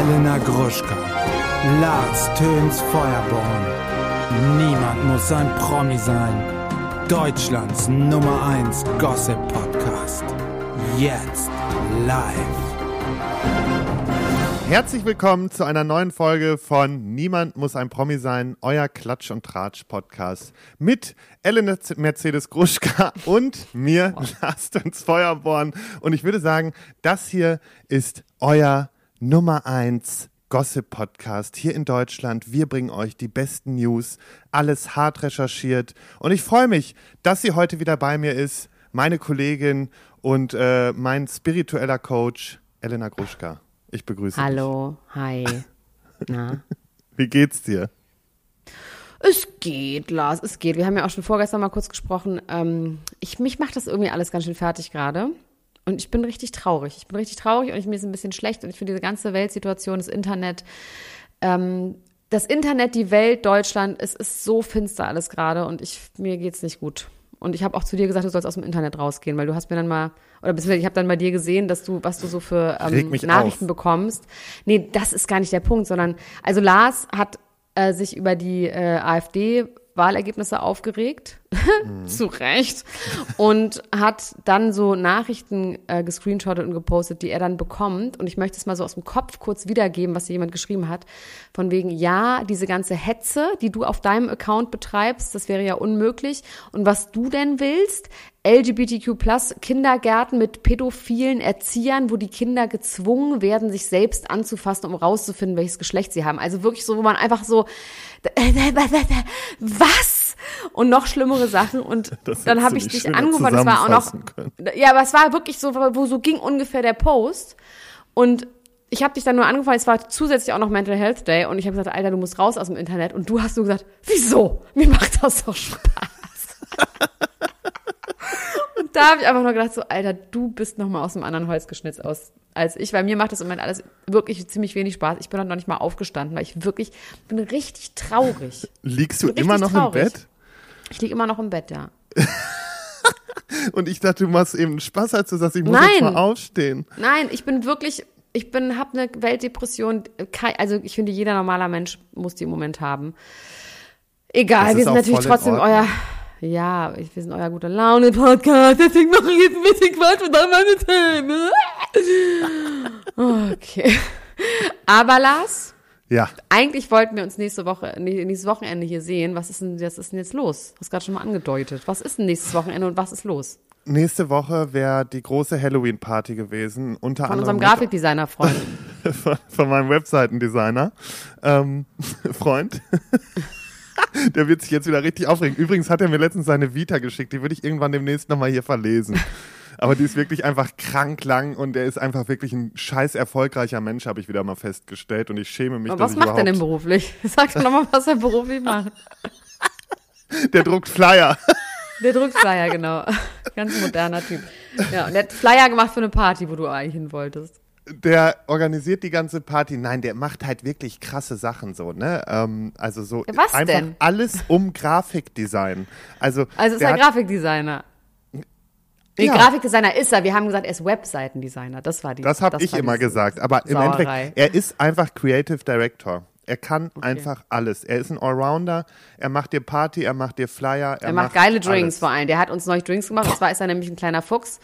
Elena Gruschka, Lars Töns Feuerborn. Niemand muss ein Promi sein. Deutschlands Nummer 1 Gossip Podcast. Jetzt live. Herzlich willkommen zu einer neuen Folge von Niemand muss ein Promi sein, euer Klatsch und Tratsch Podcast mit Elena Mercedes Gruschka und mir, Lars Töns Feuerborn. Und ich würde sagen, das hier ist euer Nummer 1 Gossip-Podcast hier in Deutschland. Wir bringen euch die besten News, alles hart recherchiert. Und ich freue mich, dass sie heute wieder bei mir ist, meine Kollegin und äh, mein spiritueller Coach, Elena Gruschka. Ich begrüße Hallo, hi. Na? Wie geht's dir? Es geht, Lars, es geht. Wir haben ja auch schon vorgestern mal kurz gesprochen. Ähm, ich, mich macht das irgendwie alles ganz schön fertig gerade. Und ich bin richtig traurig. Ich bin richtig traurig und ich, mir ist ein bisschen schlecht. Und ich finde diese ganze Weltsituation, das Internet, ähm, das Internet, die Welt, Deutschland, es ist so finster alles gerade und ich, mir geht's nicht gut. Und ich habe auch zu dir gesagt, du sollst aus dem Internet rausgehen, weil du hast mir dann mal, oder beziehungsweise ich habe dann bei dir gesehen, dass du, was du so für ähm, Nachrichten auf. bekommst. Nee, das ist gar nicht der Punkt, sondern, also Lars hat äh, sich über die äh, AfD Wahlergebnisse aufgeregt, mhm. zu Recht, und hat dann so Nachrichten äh, gescreenshottet und gepostet, die er dann bekommt. Und ich möchte es mal so aus dem Kopf kurz wiedergeben, was hier jemand geschrieben hat. Von wegen, ja, diese ganze Hetze, die du auf deinem Account betreibst, das wäre ja unmöglich. Und was du denn willst, LGBTQ plus Kindergärten mit pädophilen Erziehern, wo die Kinder gezwungen werden, sich selbst anzufassen, um rauszufinden, welches Geschlecht sie haben. Also wirklich so, wo man einfach so, was? Und noch schlimmere Sachen. Und dann habe ich dich angerufen. Das war auch noch. Können. Ja, aber es war wirklich so, wo so ging ungefähr der Post. Und ich habe dich dann nur angefangen, es war zusätzlich auch noch Mental Health Day und ich habe gesagt, Alter, du musst raus aus dem Internet. Und du hast so gesagt, wieso? Mir macht das doch Spaß. da habe ich einfach nur gedacht, so, Alter, du bist noch mal aus dem anderen Holz geschnitzt aus als ich, weil mir macht das im Moment alles wirklich ziemlich wenig Spaß. Ich bin noch nicht mal aufgestanden, weil ich wirklich bin richtig traurig. Liegst du immer noch traurig. im Bett? Ich liege immer noch im Bett, ja. Und ich dachte, du machst eben Spaß, als du sagst, ich muss Nein. jetzt mal aufstehen. Nein, ich bin wirklich, ich bin, habe eine Weltdepression. Also ich finde, jeder normaler Mensch muss die im Moment haben. Egal, wir sind natürlich trotzdem euer ja, ich, wir sind euer guter Laune-Podcast, deswegen mache ich jetzt ein bisschen Quatsch und dann meine Themen. Okay. Aber Lars? Ja. Eigentlich wollten wir uns nächste Woche, nächstes Wochenende hier sehen. Was ist denn, was ist denn jetzt los? Du hast gerade schon mal angedeutet. Was ist denn nächstes Wochenende und was ist los? Nächste Woche wäre die große Halloween-Party gewesen. Unter von unserem Grafikdesigner-Freund. von, von, meinem Webseitendesigner. Ähm, Freund. Der wird sich jetzt wieder richtig aufregen. Übrigens hat er mir letztens seine Vita geschickt. Die würde ich irgendwann demnächst nochmal hier verlesen. Aber die ist wirklich einfach krank lang und er ist einfach wirklich ein scheiß erfolgreicher Mensch, habe ich wieder mal festgestellt. Und ich schäme mich, Aber was macht er denn beruflich? Sag doch nochmal, was er beruflich macht. Der druckt Flyer. Der druckt Flyer, genau. Ganz moderner Typ. Ja, und der hat Flyer gemacht für eine Party, wo du eigentlich hin wolltest der organisiert die ganze Party. Nein, der macht halt wirklich krasse Sachen so, ne? Ähm, also so was einfach denn? alles um Grafikdesign. Also, also ist er Grafikdesigner. Nee, ja. Grafikdesigner ist er. Wir haben gesagt, er ist Webseitendesigner. Das war die. Das habe ich immer gesagt. Aber im Endeffekt, er ist einfach Creative Director. Er kann okay. einfach alles. Er ist ein Allrounder. Er macht dir Party, er macht dir Flyer. Er, er macht, macht, geile Drinks alles. vor allem. Der hat uns neulich Drinks gemacht. Und zwar ist er nämlich ein kleiner Fuchs.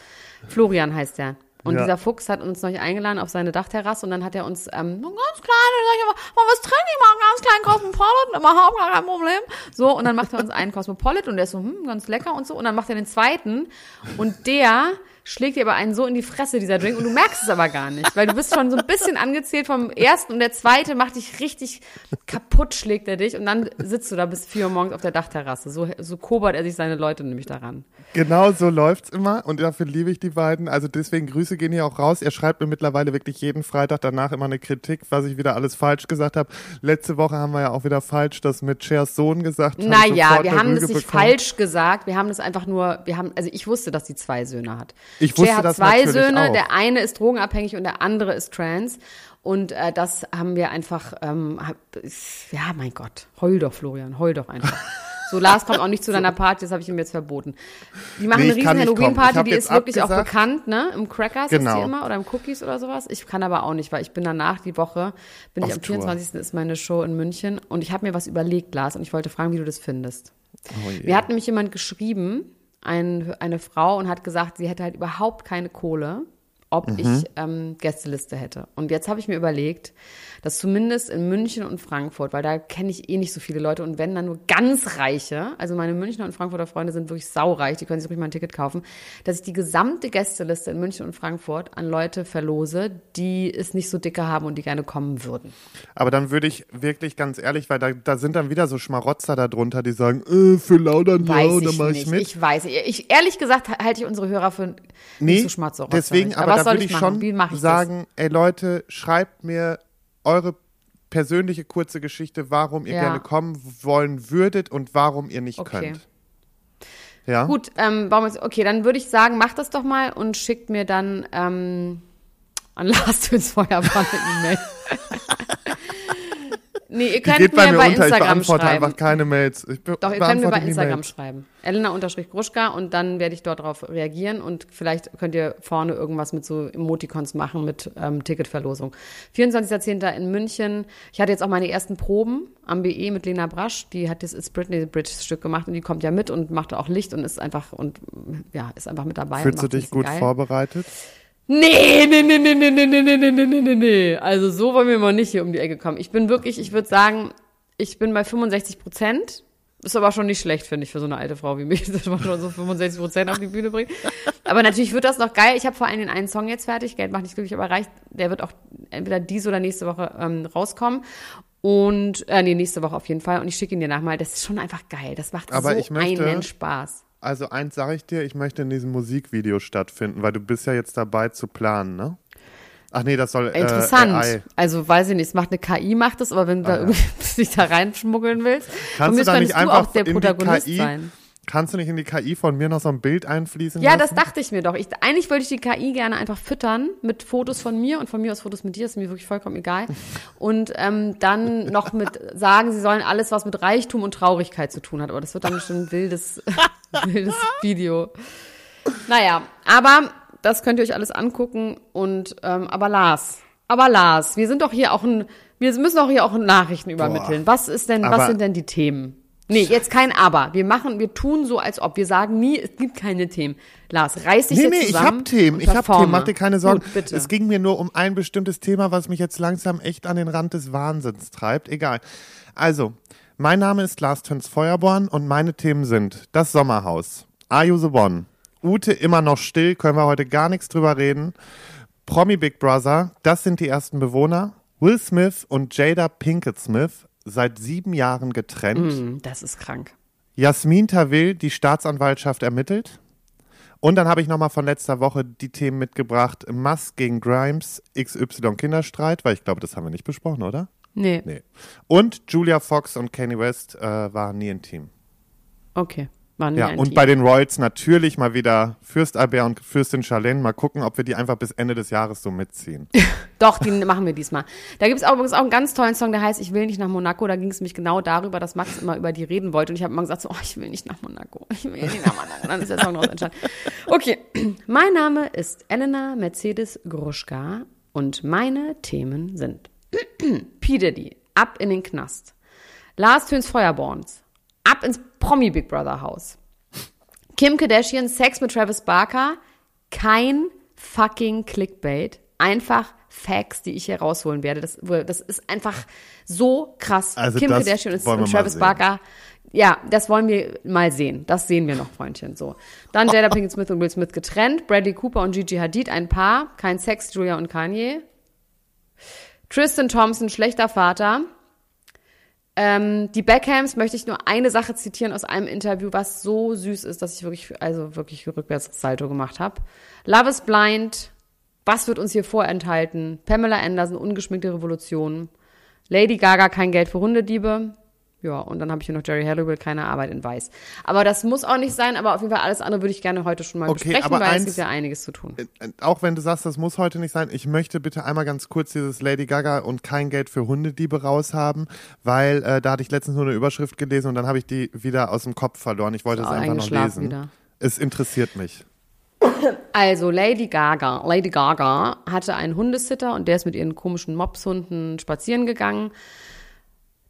Florian heißt er. Und ja. dieser Fuchs hat uns noch eingeladen auf seine Dachterrasse und dann hat er uns ähm, ganz kleine, sag ich mal, was trinke ich mal, ganz kleinen Cosmopolitan, überhaupt gar kein Problem. So, und dann macht er uns einen Cosmopolitan und der ist so, hm, ganz lecker und so. Und dann macht er den zweiten und der schlägt dir aber einen so in die Fresse, dieser Drink, und du merkst es aber gar nicht, weil du bist schon so ein bisschen angezählt vom ersten und der zweite macht dich richtig kaputt, schlägt er dich und dann sitzt du da bis vier Uhr morgens auf der Dachterrasse. So, so kobert er sich seine Leute nämlich daran. Genau so läuft's immer und dafür liebe ich die beiden. Also deswegen Grüße gehen hier auch raus. Er schreibt mir mittlerweile wirklich jeden Freitag danach immer eine Kritik, was ich wieder alles falsch gesagt habe. Letzte Woche haben wir ja auch wieder falsch das mit Chers Sohn gesagt. Naja, wir haben das nicht bekommen. falsch gesagt. Wir haben das einfach nur, wir haben, also ich wusste, dass sie zwei Söhne hat. Ich wusste Cher hat zwei Söhne, auch. der eine ist drogenabhängig und der andere ist trans. Und äh, das haben wir einfach, ähm, hab, ja, mein Gott, heul doch, Florian, heul doch einfach. So, Lars kommt auch nicht zu deiner Party, das habe ich ihm jetzt verboten. Die machen Nee, eine riesen Halloween-Party, die ist wirklich auch abgesagt. bekannt, ne? Im Crackers ist Genau. die immer oder im Cookies oder sowas. Ich kann aber auch nicht, weil ich bin danach die Woche, bin Auf ich am Tour. 24. ist meine Show in München und ich habe mir was überlegt, Lars, und ich wollte fragen, wie du das findest. Oh. Mir hat nämlich jemand geschrieben, ein, eine Frau, und hat gesagt, sie hätte halt überhaupt keine Kohle, ob Mhm. ich ähm, Gästeliste hätte. Und jetzt habe ich mir überlegt, dass zumindest in München und Frankfurt, weil da kenne ich eh nicht so viele Leute und wenn dann nur ganz reiche, also meine Münchner und Frankfurter Freunde sind wirklich saureich, die können sich ruhig mal ein Ticket kaufen, dass ich die gesamte Gästeliste in München und Frankfurt an Leute verlose, die es nicht so dicke haben und die gerne kommen würden. Aber dann würde ich wirklich ganz ehrlich, weil da, da sind dann wieder so Schmarotzer da drunter, die sagen, äh, für Laudern ja, Weiß ich mache ich mit. Ich weiß. Ich, ehrlich gesagt halte ich unsere Hörer für nee, nicht so schmatzig. deswegen, aber, was da würde ich machen? schon Wie ich sagen, ey Leute, schreibt mir eure persönliche kurze Geschichte, warum ihr Ja. gerne kommen wollen würdet und warum ihr nicht Okay. könnt. Ja? das? Gut, ähm, okay, dann würde ich sagen, macht das doch mal und schickt mir dann ähm, an Lars Töns Feuerbahn eine E-Mail. nee, ihr könnt geht bei mir mir bei unter, ich Instagram beantworte schreiben. einfach keine Mails. Ich Doch, ihr könnt mir bei Instagram Mails. schreiben. Elena-Gruschka und dann werde ich dort darauf reagieren und vielleicht könnt ihr vorne irgendwas mit so Emoticons machen mit ähm, Ticketverlosung. 24.10. in München. Ich hatte jetzt auch meine ersten Proben am BE mit Lena Brasch. Die hat das It's Britney Bridge Stück gemacht und die kommt ja mit und macht auch Licht und ist einfach und ja, ist einfach mit dabei. Fühlst du dich gut geil. vorbereitet? Nee, nee, nee, nee, nee, nee, nee, nee, nee, nee, nee, nee, nee. Also so wollen wir mal nicht hier um die Ecke kommen. Ich bin wirklich, ich würde sagen, ich bin bei 65 Prozent. Ist aber schon nicht schlecht, finde ich, für so eine alte Frau wie mich, dass man schon so 65 Prozent auf die Bühne bringt. Aber natürlich wird das noch geil. Ich habe vor allem den einen Song jetzt fertig. Geld macht nicht glücklich, aber reicht. Der wird auch entweder diese oder nächste Woche ähm, rauskommen. Und, äh, nee, nächste Woche auf jeden Fall. Und ich schicke ihn dir nachmal. Das ist schon einfach geil. Das macht Aber so ich möchte- einen Spaß. Also eins sage ich dir, ich möchte in diesem Musikvideo stattfinden, weil du bist ja jetzt dabei zu planen, ne? Ach nee, das soll äh, Interessant. AI. also weiß ich nicht, es macht eine KI, macht es, aber wenn du da irgendwie dich da reinschmuggeln willst, Kannst du da nicht einfach auch der Protagonist KI, sein. Kannst du nicht in die KI von mir noch so ein Bild einfließen Ja, lassen? das dachte ich mir doch. Ich, eigentlich wollte ich die KI gerne einfach füttern mit Fotos von mir und von mir aus Fotos mit dir, ist mir wirklich vollkommen egal. Und ähm, dann noch mit sagen, sie sollen alles, was mit Reichtum und Traurigkeit zu tun hat. Aber das wird dann schon ein wildes, wildes Video. Naja, aber das könnt ihr euch alles angucken. Und ähm, aber Lars, aber Lars, wir sind doch hier auch ein, wir müssen auch hier auch Nachrichten übermitteln. Was ist denn, was sind denn die Themen? Nee, jetzt kein Aber. Wir machen, wir tun so, als ob. Wir sagen nie, es gibt keine Themen. Lars, reiß dich Nee, jetzt nee, ich zusammen. hab Themen, ich hab. Themen, mach dir keine Sorgen. Gut, bitte. Es ging mir nur um ein bestimmtes Thema, was mich jetzt langsam echt an den Rand des Wahnsinns treibt. Egal. Also, mein Name ist Lars Töns Feuerborn und meine Themen sind das Sommerhaus, Are You the One, Ute immer noch still, können wir heute gar nichts drüber reden, Promi Big Brother, das sind die ersten Bewohner, Will Smith und Jada Pinkett Smith, seit sieben Jahren getrennt. Hm, das ist krank. Jasmin Tawil, die Staatsanwaltschaft ermittelt. Und dann habe ich nochmal von letzter Woche die Themen mitgebracht. Musk gegen Grimes, XY Kinderstreit, weil ich glaube, das haben wir nicht besprochen, oder? Nee. Nee. Und Julia Fox und Kanye West äh, waren nie intim. Okay. War nie Ja, und Team. bei den Royals natürlich mal wieder Fürst Albert und Fürstin Charlene. Mal gucken, ob wir die einfach bis Ende des Jahres so mitziehen. Doch, die machen wir diesmal. Da gibt es übrigens auch einen ganz tollen Song, der heißt Ich will nicht nach Monaco. Da ging es nämlich genau darüber, dass Max immer über die reden wollte. Und ich habe immer gesagt, so, oh, ich will nicht nach Monaco. Ich will nicht nach Monaco. Dann ist der Song daraus entstanden. Okay, mein Name ist Elena Mercedes Gruschka und meine Themen sind P. Diddy, ab in den Knast. Lars Töns Feuerborns, ab ins Promi Big Brother Haus. Kim Kardashian, Sex mit Travis Barker, kein fucking Clickbait. Einfach Facts, die ich hier rausholen werde. Das, das ist einfach so krass. Also Kim das Kardashian wir und Travis. Barker. Ja, das wollen wir mal sehen. Das sehen wir noch, Freundchen. So. Dann Jada Pinkett Smith und Will Smith getrennt. Bradley Cooper und Gigi Hadid, ein Paar. Kein Sex, Julia und Kanye. Tristan Thompson, schlechter Vater. Ähm, die Beckhams möchte ich nur eine Sache zitieren aus einem Interview, was so süß ist, dass ich wirklich, also wirklich rückwärts Salto gemacht habe. Love is blind. Was wird uns hier vorenthalten? Pamela Anderson, ungeschminkte Revolution. Lady Gaga, kein Geld für Hundediebe. Ja, und dann habe ich hier noch Jerry Halliwell, keine Arbeit in Weiß. Aber das muss auch nicht sein, aber auf jeden Fall alles andere würde ich gerne heute schon mal Okay, besprechen, weil eins- es gibt ja einiges zu tun. Äh, Auch wenn du sagst, das muss heute nicht sein, ich möchte bitte einmal ganz kurz dieses Lady Gaga und kein Geld für Hundediebe raushaben, weil äh, da hatte ich letztens nur eine Überschrift gelesen und dann habe ich die wieder aus dem Kopf verloren. Ich wollte es einfach noch lesen. wieder. Es interessiert mich. Also Lady Gaga, Lady Gaga hatte einen Hundesitter und der ist mit ihren komischen Mopshunden spazieren gegangen.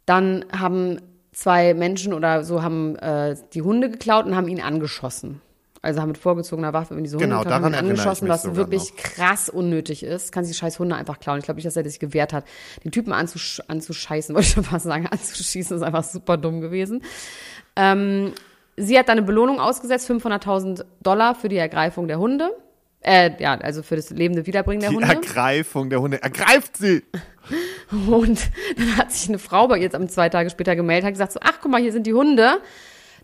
Dann haben zwei Menschen oder so haben äh, die Hunde geklaut und haben ihn angeschossen. Also haben mit vorgezogener Waffe in diese Hunde Genau, geklaut, haben angeschossen, was wirklich noch. krass unnötig ist. Kann sich die scheiß Hunde einfach klauen. Ich glaube nicht, dass er sich gewehrt hat. Den Typen anzusch anzuscheißen, wollte ich schon fast sagen, anzuschießen, ist einfach super dumm gewesen. Ähm, sie hat dann eine Belohnung ausgesetzt, 500.000 Dollar für die Ergreifung der Hunde. Äh, ja, also für das lebende Wiederbringen der Die Hunde. Ergreifung der Hunde. Ergreift sie! Und dann hat sich eine Frau bei ihr jetzt am zwei Tage später gemeldet, hat gesagt so, ach guck mal, hier sind die Hunde.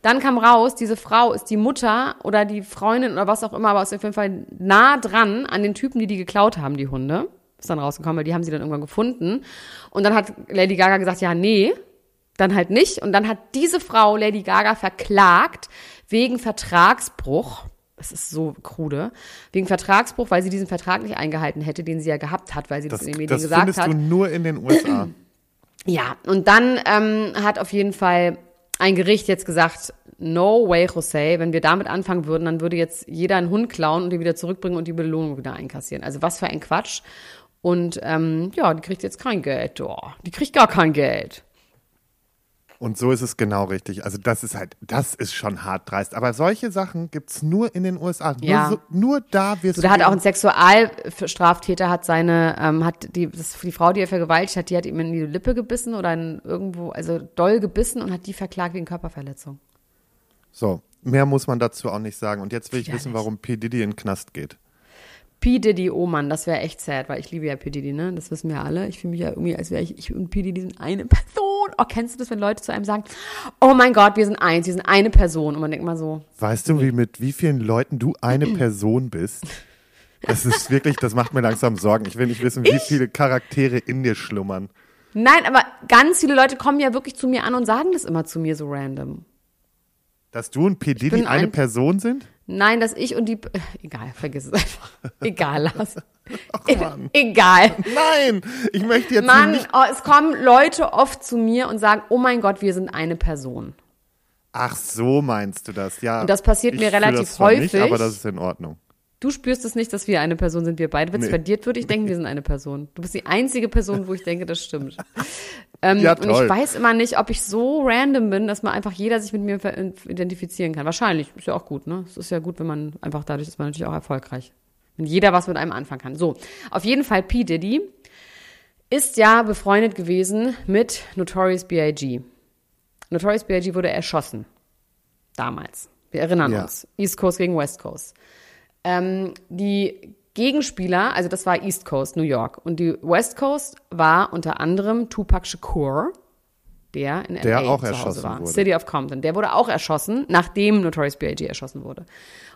Dann kam raus, diese Frau ist die Mutter oder die Freundin oder was auch immer, aber ist auf jeden Fall nah dran an den Typen, die die geklaut haben, die Hunde. Ist dann rausgekommen, weil die haben sie dann irgendwann gefunden. Und dann hat Lady Gaga gesagt, ja, nee, dann halt nicht. Und dann hat diese Frau Lady Gaga verklagt wegen Vertragsbruch. Das ist so krude. Wegen Vertragsbruch, weil sie diesen Vertrag nicht eingehalten hätte, den sie ja gehabt hat, weil sie das, Das, in den Medien das gesagt findest hat. du nur in den USA. Ja, und dann ähm, hat auf jeden Fall ein Gericht jetzt gesagt, no way, José, wenn wir damit anfangen würden, dann würde jetzt jeder einen Hund klauen und den wieder zurückbringen und die Belohnung wieder einkassieren. Also was für ein Quatsch. Und ähm, ja, die kriegt jetzt kein Geld. Oh, die kriegt gar kein Geld. Und so ist es genau richtig. Also das ist halt, das ist schon hart dreist. Aber solche Sachen gibt's nur in den USA. Nur, Ja. so, nur da wirst So, du. da hat auch ein Sexualstraftäter hat seine, ähm, hat die, das, die Frau, die er vergewaltigt hat, die hat ihm in die Lippe gebissen oder in irgendwo, also doll gebissen und hat die verklagt wegen Körperverletzung. so, mehr muss man dazu auch nicht sagen. Und jetzt will ich wissen, Widerlich. warum P. Diddy in den Knast geht. P. Diddy, oh Mann, das wäre echt sad, weil ich liebe ja P. Diddy, ne? Das wissen wir alle. Ich fühle mich ja irgendwie, als wäre ich, ich und P. Diddy sind eine Person. Oh, kennst du das, wenn Leute zu einem sagen, oh mein Gott, wir sind eins, wir sind eine Person. Und man denkt mal so, Weißt du, wie mit wie vielen Leuten du eine Person bist? Das ist wirklich, das macht mir langsam Sorgen. Ich will nicht wissen, wie viele Charaktere in dir schlummern. nein, aber ganz viele Leute kommen ja wirklich zu mir an und sagen das immer zu mir so random. Dass du und P. Diddy eine ein- Person sind? Nein, dass ich und die, egal, vergiss es einfach. Egal, Lars. Mann. egal. Nein, ich möchte jetzt Mann, nicht. oh, es kommen Leute oft zu mir und sagen, oh mein Gott, wir sind eine Person. Ach, so meinst du das, ja. Und das passiert mir relativ das zwar Nicht, häufig. aber das ist in Ordnung. Du spürst es nicht, dass wir eine Person sind, wir beide. Wenn es Nee. bei dir würde ich denken, wir sind eine Person. Du bist die einzige Person, wo ich denke, das stimmt. Ähm, Ja, und ich weiß immer nicht, ob ich so random bin, dass man einfach jeder sich mit mir ver- identifizieren kann. Wahrscheinlich, ist ja auch gut, ne? Es ist ja gut, wenn man einfach dadurch ist man natürlich auch erfolgreich. Wenn jeder was mit einem anfangen kann. So, auf jeden Fall P. Diddy ist ja befreundet gewesen mit Notorious B.I.G. Notorious B.I.G. wurde erschossen. Damals. Wir erinnern Ja. uns. East Coast gegen West Coast. Ähm, die Gegenspieler, also das war East Coast, New York. Und die West Coast war unter anderem Tupac Shakur, der in Der LA auch zu Hause erschossen war. wurde. City of Compton. Der wurde auch erschossen, nachdem Notorious B.I.G. erschossen wurde.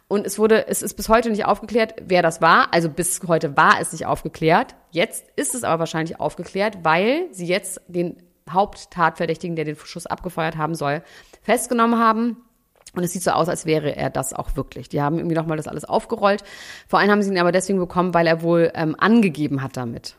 Und es wurde, es ist bis heute nicht aufgeklärt, wer das war. Also bis heute war es nicht aufgeklärt. Jetzt ist es aber wahrscheinlich aufgeklärt, weil sie jetzt den Haupttatverdächtigen, der den Schuss abgefeuert haben soll, festgenommen haben. Und es sieht so aus, als wäre er das auch wirklich. Die haben irgendwie nochmal das alles aufgerollt. Vor allem haben sie ihn aber deswegen bekommen, weil er wohl ähm, angegeben hat damit.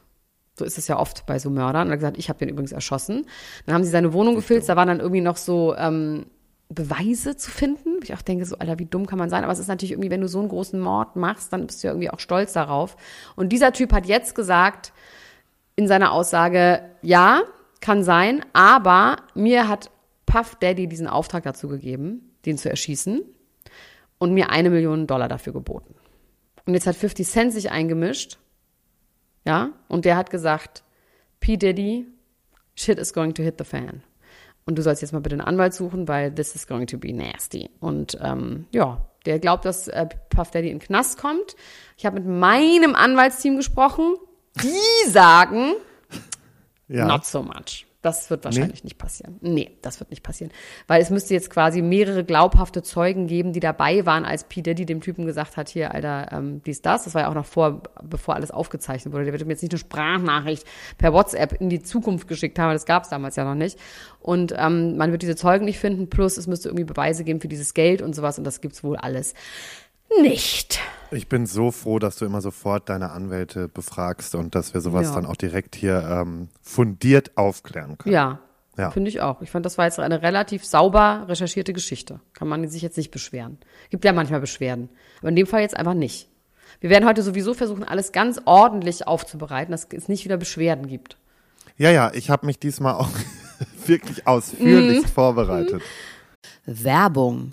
So ist es ja oft bei so Mördern. Und er hat gesagt, ich habe den übrigens erschossen. Dann haben sie seine Wohnung gefilzt, da waren dann irgendwie noch so ähm, Beweise zu finden. Ich auch denke so, Alter, wie dumm kann man sein? Aber es ist natürlich irgendwie, wenn du so einen großen Mord machst, dann bist du ja irgendwie auch stolz darauf. Und dieser Typ hat jetzt gesagt, in seiner Aussage, ja, kann sein, aber mir hat Puff Daddy diesen Auftrag dazu gegeben, den zu erschießen und mir eine Million Dollar dafür geboten. Und jetzt hat 50 Cent sich eingemischt, ja, und der hat gesagt, P. Diddy, shit is going to hit the fan. Und du sollst jetzt mal bitte einen Anwalt suchen, weil this is going to be nasty. Und ähm, ja, der glaubt, dass äh, Puff Daddy in den Knast kommt. Ich habe mit meinem Anwaltsteam gesprochen. Die sagen, Ja. Not so much. Das wird wahrscheinlich nicht passieren. Nee, das wird nicht passieren. Weil es müsste jetzt quasi mehrere glaubhafte Zeugen geben, die dabei waren, als P. Diddy dem Typen gesagt hat, hier, Alter, ähm, dies, das. Das war ja auch noch vor, bevor alles aufgezeichnet wurde. Der wird mir jetzt nicht eine Sprachnachricht per WhatsApp in die Zukunft geschickt haben. Das gab es damals ja noch nicht. Und ähm, man wird diese Zeugen nicht finden. Plus, es müsste irgendwie Beweise geben für dieses Geld und sowas. Und das gibt's wohl alles nicht. Ich bin so froh, dass du immer sofort deine Anwälte befragst und dass wir sowas Ja. dann auch direkt hier ähm, fundiert aufklären können. Ja, Ja. finde ich auch. Ich fand, das war jetzt eine relativ sauber recherchierte Geschichte. Kann man sich jetzt nicht beschweren. Gibt ja manchmal Beschwerden. Aber in dem Fall jetzt einfach nicht. Wir werden heute sowieso versuchen, alles ganz ordentlich aufzubereiten, dass es nicht wieder Beschwerden gibt. Ja, ja, ich habe mich diesmal auch wirklich ausführlich Mhm. vorbereitet. Werbung.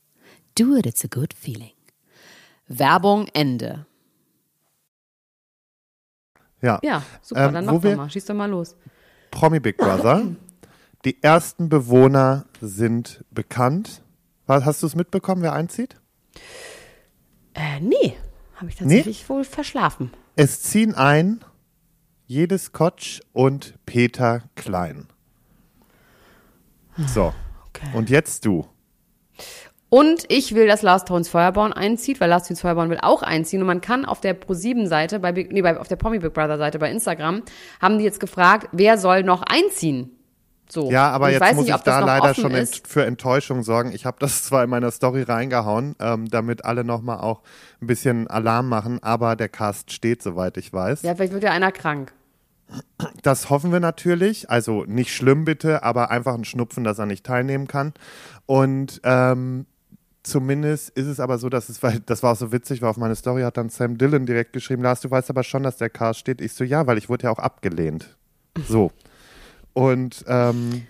Do it, it's a good feeling. Werbung Ende. Ja, Ja, super, Ähm, dann mach doch mal. Schieß doch mal los. Promi Big Brother. Die ersten Bewohner sind bekannt. Was, hast du es mitbekommen, wer einzieht? Äh, nee, habe ich tatsächlich wohl verschlafen. Es ziehen ein Jedes Kotsch und Peter Klein. So, Okay. und jetzt du. Und ich will, dass Lars Towns Feuerborn einzieht, weil Lars Towns Feuerborn will auch einziehen. Und man kann auf der Pro7-Seite, bei, nee, bei, auf der Promi Big Brother-Seite bei Instagram, haben die jetzt gefragt, wer soll noch einziehen? So. Ja, aber jetzt weiß muss nicht, ich da leider schon ent für Enttäuschung sorgen. Ich habe das zwar in meiner Story reingehauen, ähm, damit alle nochmal auch ein bisschen Alarm machen, aber der Cast steht, soweit ich weiß. Ja, vielleicht wird ja einer krank. das hoffen wir natürlich. Also nicht schlimm bitte, aber einfach ein Schnupfen, dass er nicht teilnehmen kann. Und ähm, zumindest ist es aber so, dass es, weil das war auch so witzig, weil auf meine Story hat dann Sam Dillon direkt geschrieben, Lars, du weißt aber schon, dass der Cast steht. Ich so, ja, weil ich wurde ja auch abgelehnt. So. Und ähm,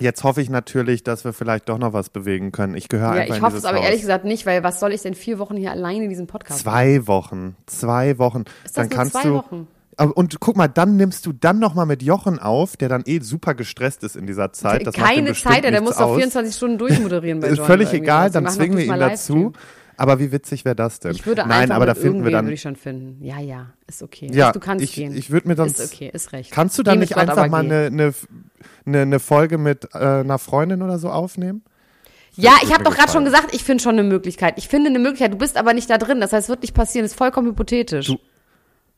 jetzt hoffe ich natürlich, dass wir vielleicht doch noch was bewegen können. Ich gehöre Ja, einfach ich in hoffe es aber Haus. ehrlich gesagt nicht, weil was soll ich denn vier Wochen hier alleine diesen Podcast machen? Zwei Wochen. Zwei Wochen. Ist das dann kannst zwei du. Wochen? Und guck mal, dann nimmst du dann noch mal mit Jochen auf, der dann eh super gestresst ist in dieser Zeit. Das Keine Zeit, der muss doch aus. 24 Stunden durchmoderieren bei Ist Join völlig egal, dann zwingen wir ihn dazu. Aber wie witzig wäre das denn? Ich würde Nein, einfach aber da finden wir dann. würde ich schon finden. Ja, ja, ist okay. Ja, du kannst ich- gehen. ich würd mir sonst- Ist okay, ist recht. Kannst du dann nicht einfach mal eine, eine, eine, Folge mit äh, einer Freundin oder so aufnehmen? Ja, ich habe doch gerade schon gesagt, ich finde schon eine Möglichkeit. Ich finde eine Möglichkeit. Du bist aber nicht da drin. Das heißt, es wird nicht passieren. Das ist vollkommen hypothetisch. Du-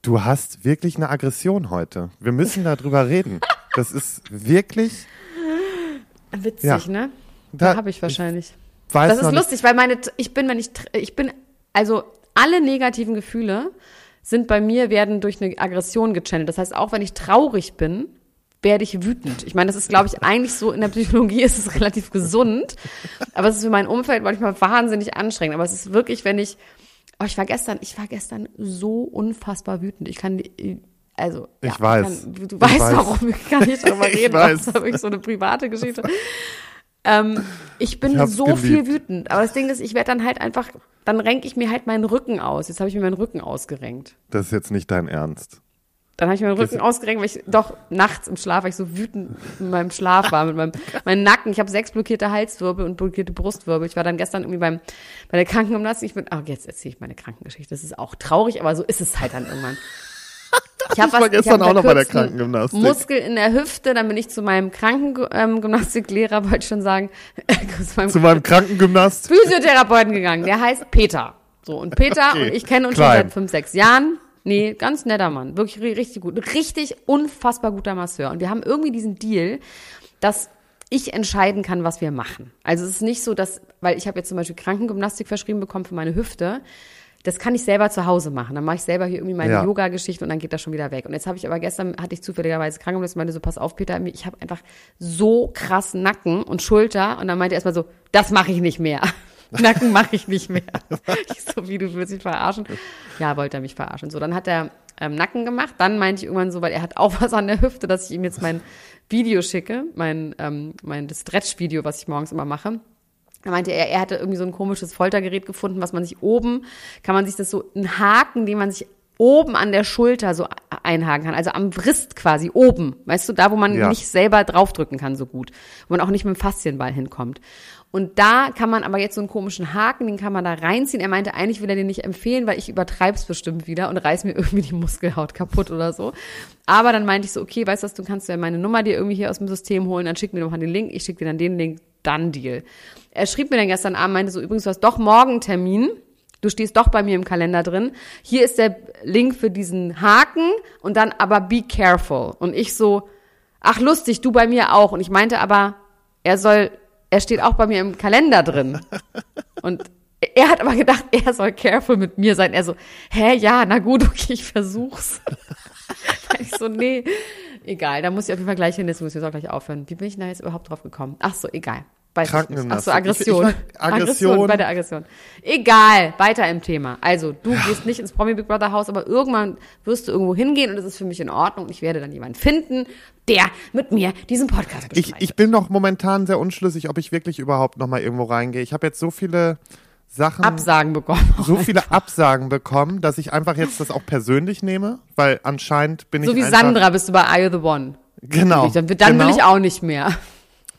Du hast wirklich eine Aggression heute. Wir müssen darüber reden. Das ist wirklich. Witzig, Ja. ne? Da- Da habe ich wahrscheinlich. Weiß Das ist noch nicht- lustig, weil meine, ich bin, wenn ich, ich bin, also alle negativen Gefühle sind bei mir, werden durch eine Aggression gechannelt. Das heißt, auch wenn ich traurig bin, werde ich wütend. Ich meine, das ist, glaube ich, eigentlich so, in der Psychologie ist es relativ gesund, aber es ist für mein Umfeld manchmal wahnsinnig anstrengend. Aber es ist wirklich, wenn ich, oh, ich war gestern, ich war gestern so unfassbar wütend. Ich kann, also, ja, Ich weiß. Kann, du, Ich weißt, weiß. warum, ich kann nicht darüber Ich reden. weiß. Das ist wirklich so eine private Geschichte. Ähm, ich bin Ich so geliebt. viel wütend. Aber das Ding ist, ich werde dann halt einfach, dann renke ich mir halt meinen Rücken aus. Jetzt habe ich mir meinen Rücken ausgerenkt. Das ist jetzt nicht dein Ernst. Dann habe ich meinen Rücken ausgerenkt, weil ich doch nachts im Schlaf, weil ich so wütend in meinem Schlaf war, mit meinem, meinem Nacken. Ich habe sechs blockierte Halswirbel und blockierte Brustwirbel. Ich war dann gestern irgendwie beim, bei der Krankengymnastik. Ich bin, ach, jetzt erzähle ich meine Krankengeschichte. Das ist auch traurig, aber so ist es halt dann irgendwann. Ich, hab Ich war gestern hab auch noch bei der Krankengymnastik. Muskel in der Hüfte, dann bin ich zu meinem Krankengymnastiklehrer, wollte ich schon sagen, zu meinem Zu meinem Krankengymnast. Physiotherapeuten gegangen. Der heißt Peter. So, und Peter Okay. und ich kennen uns Klein. schon seit fünf, sechs Jahren. Nee, ganz netter Mann. Wirklich ri- richtig gut. Richtig unfassbar guter Masseur. Und wir haben irgendwie diesen Deal, dass ich entscheiden kann, was wir machen. Also es ist nicht so, dass, weil ich habe jetzt zum Beispiel Krankengymnastik verschrieben bekommen für meine Hüfte. Das kann ich selber zu Hause machen. Dann mache ich selber hier irgendwie meine Ja. Yoga-Geschichte und dann geht das schon wieder weg. Und jetzt habe ich aber gestern, hatte ich zufälligerweise Krankengymnastik, meinte so, pass auf, Peter, ich habe einfach so krass Nacken und Schulter. Und dann meinte er erstmal so, das mache ich nicht mehr. Nacken mache ich nicht mehr. Ich so, wie, du willst mich verarschen? Ja, wollte er mich verarschen. So, dann hat er ähm, Nacken gemacht. Dann meinte ich irgendwann so, weil er hat auch was an der Hüfte, dass ich ihm jetzt mein Video schicke, mein, ähm, mein das Stretch-Video, was ich morgens immer mache. Da meinte er, er hatte irgendwie so ein komisches Foltergerät gefunden, was man sich oben, kann man sich das so, einen Haken, den man sich oben an der Schulter so einhaken kann, also am Wrist quasi oben, weißt du, da wo man Ja. nicht selber draufdrücken kann so gut, wo man auch nicht mit dem Faszienball hinkommt. Und da kann man aber jetzt so einen komischen Haken, den kann man da reinziehen. Er meinte, eigentlich will er den nicht empfehlen, weil ich übertreib's bestimmt wieder und reiß mir irgendwie die Muskelhaut kaputt oder so. Aber dann meinte ich so, okay, weißt du was, du kannst ja meine Nummer dir irgendwie hier aus dem System holen, dann schick mir doch mal den Link, ich schick dir dann den Link, dann Deal. Er schrieb mir dann gestern Abend, meinte so, übrigens, du hast doch morgen Termin. Du stehst doch bei mir im Kalender drin. Hier ist der Link für diesen Haken und dann aber be careful. Und ich so, ach lustig, du bei mir auch. Und ich meinte aber, er soll, er steht auch bei mir im Kalender drin. Und er hat aber gedacht, er soll careful mit mir sein. Er so, hä, ja, na gut, okay, ich versuch's. ich so, nee, egal, da muss ich auf jeden Fall gleich hin, jetzt muss ich jetzt auch gleich aufhören. Wie bin ich da jetzt überhaupt drauf gekommen? Ach so, egal. Weiß ich Krankengymnastik. so, Aggression. Ich- ich- Aggression. bei der Aggression. Egal, weiter im Thema. Also, du gehst nicht ins Promi Big Brother Haus, aber irgendwann wirst du irgendwo hingehen und das ist für mich in Ordnung. Ich werde dann jemanden finden, der mit mir diesen Podcast Ich, bestreitet. ich bin noch momentan sehr unschlüssig, ob ich wirklich überhaupt noch mal irgendwo reingehe. Ich habe jetzt so viele Sachen, Absagen bekommen. so viele Absagen bekommen, dass ich einfach jetzt das auch persönlich nehme, weil anscheinend bin So ich wie einfach, Sandra bist du bei Are You the One. Genau. Dann, dann genau. will ich auch nicht mehr.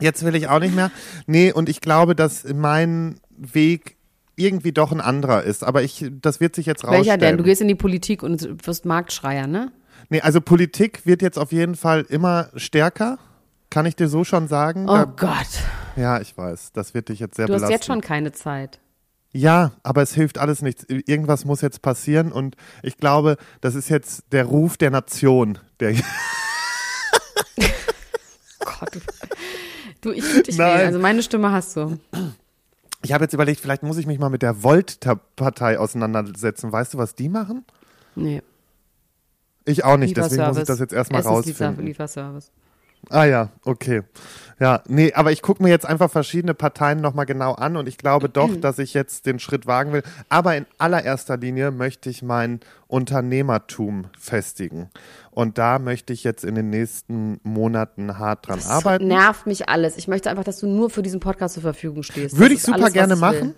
Jetzt will ich auch nicht mehr. Nee, und ich glaube, dass mein Weg irgendwie doch ein anderer ist. Aber ich, das wird sich jetzt rausstellen. Welcher denn? Du gehst in die Politik und wirst Marktschreier, ne? Nee, also Politik wird jetzt auf jeden Fall immer stärker. Kann ich dir so schon sagen. Oh Da, Gott. ja, ich weiß. Das wird dich jetzt sehr Du hast belasten. jetzt schon keine Zeit. Ja, aber es hilft alles nichts. Irgendwas muss jetzt passieren und ich glaube, das ist jetzt der Ruf der Nation. Der Gott. Du, ich würde dich Nein. wählen. Also meine Stimme hast du. ich habe jetzt überlegt, vielleicht muss ich mich mal mit der Volt-Partei auseinandersetzen. Weißt du, was die machen? Nee. Ich auch nicht, deswegen muss ich das jetzt erstmal rausfinden. Lieferservice. Ah ja, okay. Ja, nee, aber ich gucke mir jetzt einfach verschiedene Parteien nochmal genau an und ich glaube doch, dass ich jetzt den Schritt wagen will. Aber in allererster Linie möchte ich mein Unternehmertum festigen. Und da möchte ich jetzt in den nächsten Monaten hart dran Das arbeiten. nervt mich alles. Ich möchte einfach, dass du nur für diesen Podcast zur Verfügung stehst. Würde Das ich super alles, gerne ich machen,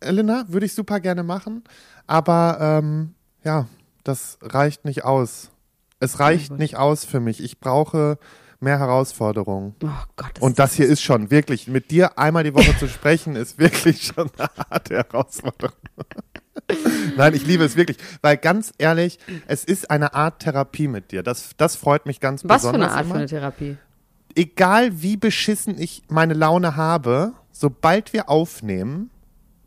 Elena, würde ich super gerne machen. Aber ähm, ja, das reicht nicht aus. Es reicht nicht aus für mich. Ich brauche mehr Herausforderungen. Oh Gott, Und das hier ist schon wirklich, mit dir einmal die Woche zu sprechen, ist wirklich schon eine harte Herausforderung. Nein, ich liebe es wirklich, weil ganz ehrlich, es ist eine Art Therapie mit dir. Das, das freut mich ganz Was für besonders. eine Art immer. von eine Therapie? Egal wie beschissen ich meine Laune habe, sobald wir aufnehmen,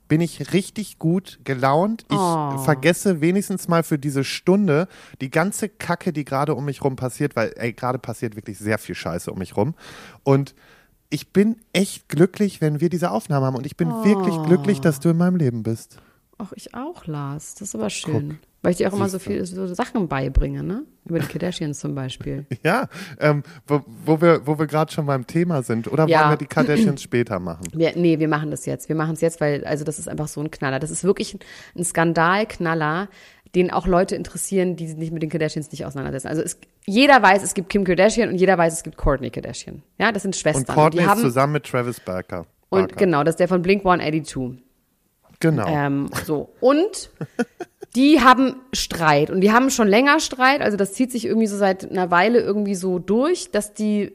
bin ich richtig gut gelaunt. Ich Oh. vergesse wenigstens mal für diese Stunde die ganze Kacke, die gerade um mich rum passiert, weil ey, gerade passiert wirklich sehr viel Scheiße um mich rum. Und ich bin echt glücklich, wenn wir diese Aufnahme haben. Und ich bin wirklich glücklich, dass du in meinem Leben bist. Ach, ich auch, Lars. Das ist aber schön. Weil ich dir auch immer so viel so Sachen beibringe, ne? Über die Kardashians zum Beispiel. Ja, ähm, wo, wo wir, wo wir gerade schon beim Thema sind. Oder Ja. wollen wir die Kardashians später machen? Wir, nee, wir machen das jetzt. Wir machen es jetzt, weil, also das ist einfach so ein Knaller. Das ist wirklich ein Skandalknaller, den auch Leute interessieren, die sich nicht mit den Kardashians nicht auseinandersetzen. Also es, jeder weiß, es gibt Kim Kardashian und jeder weiß, es gibt Kourtney Kardashian. Ja, das sind Und Schwestern. Courtney die ist zusammen mit Travis Barker. und Barker. genau, das ist der von Blink 182. Genau. Ähm, so. Und die haben Streit. Und die haben schon länger Streit. Also das zieht sich irgendwie so seit einer Weile irgendwie so durch, dass die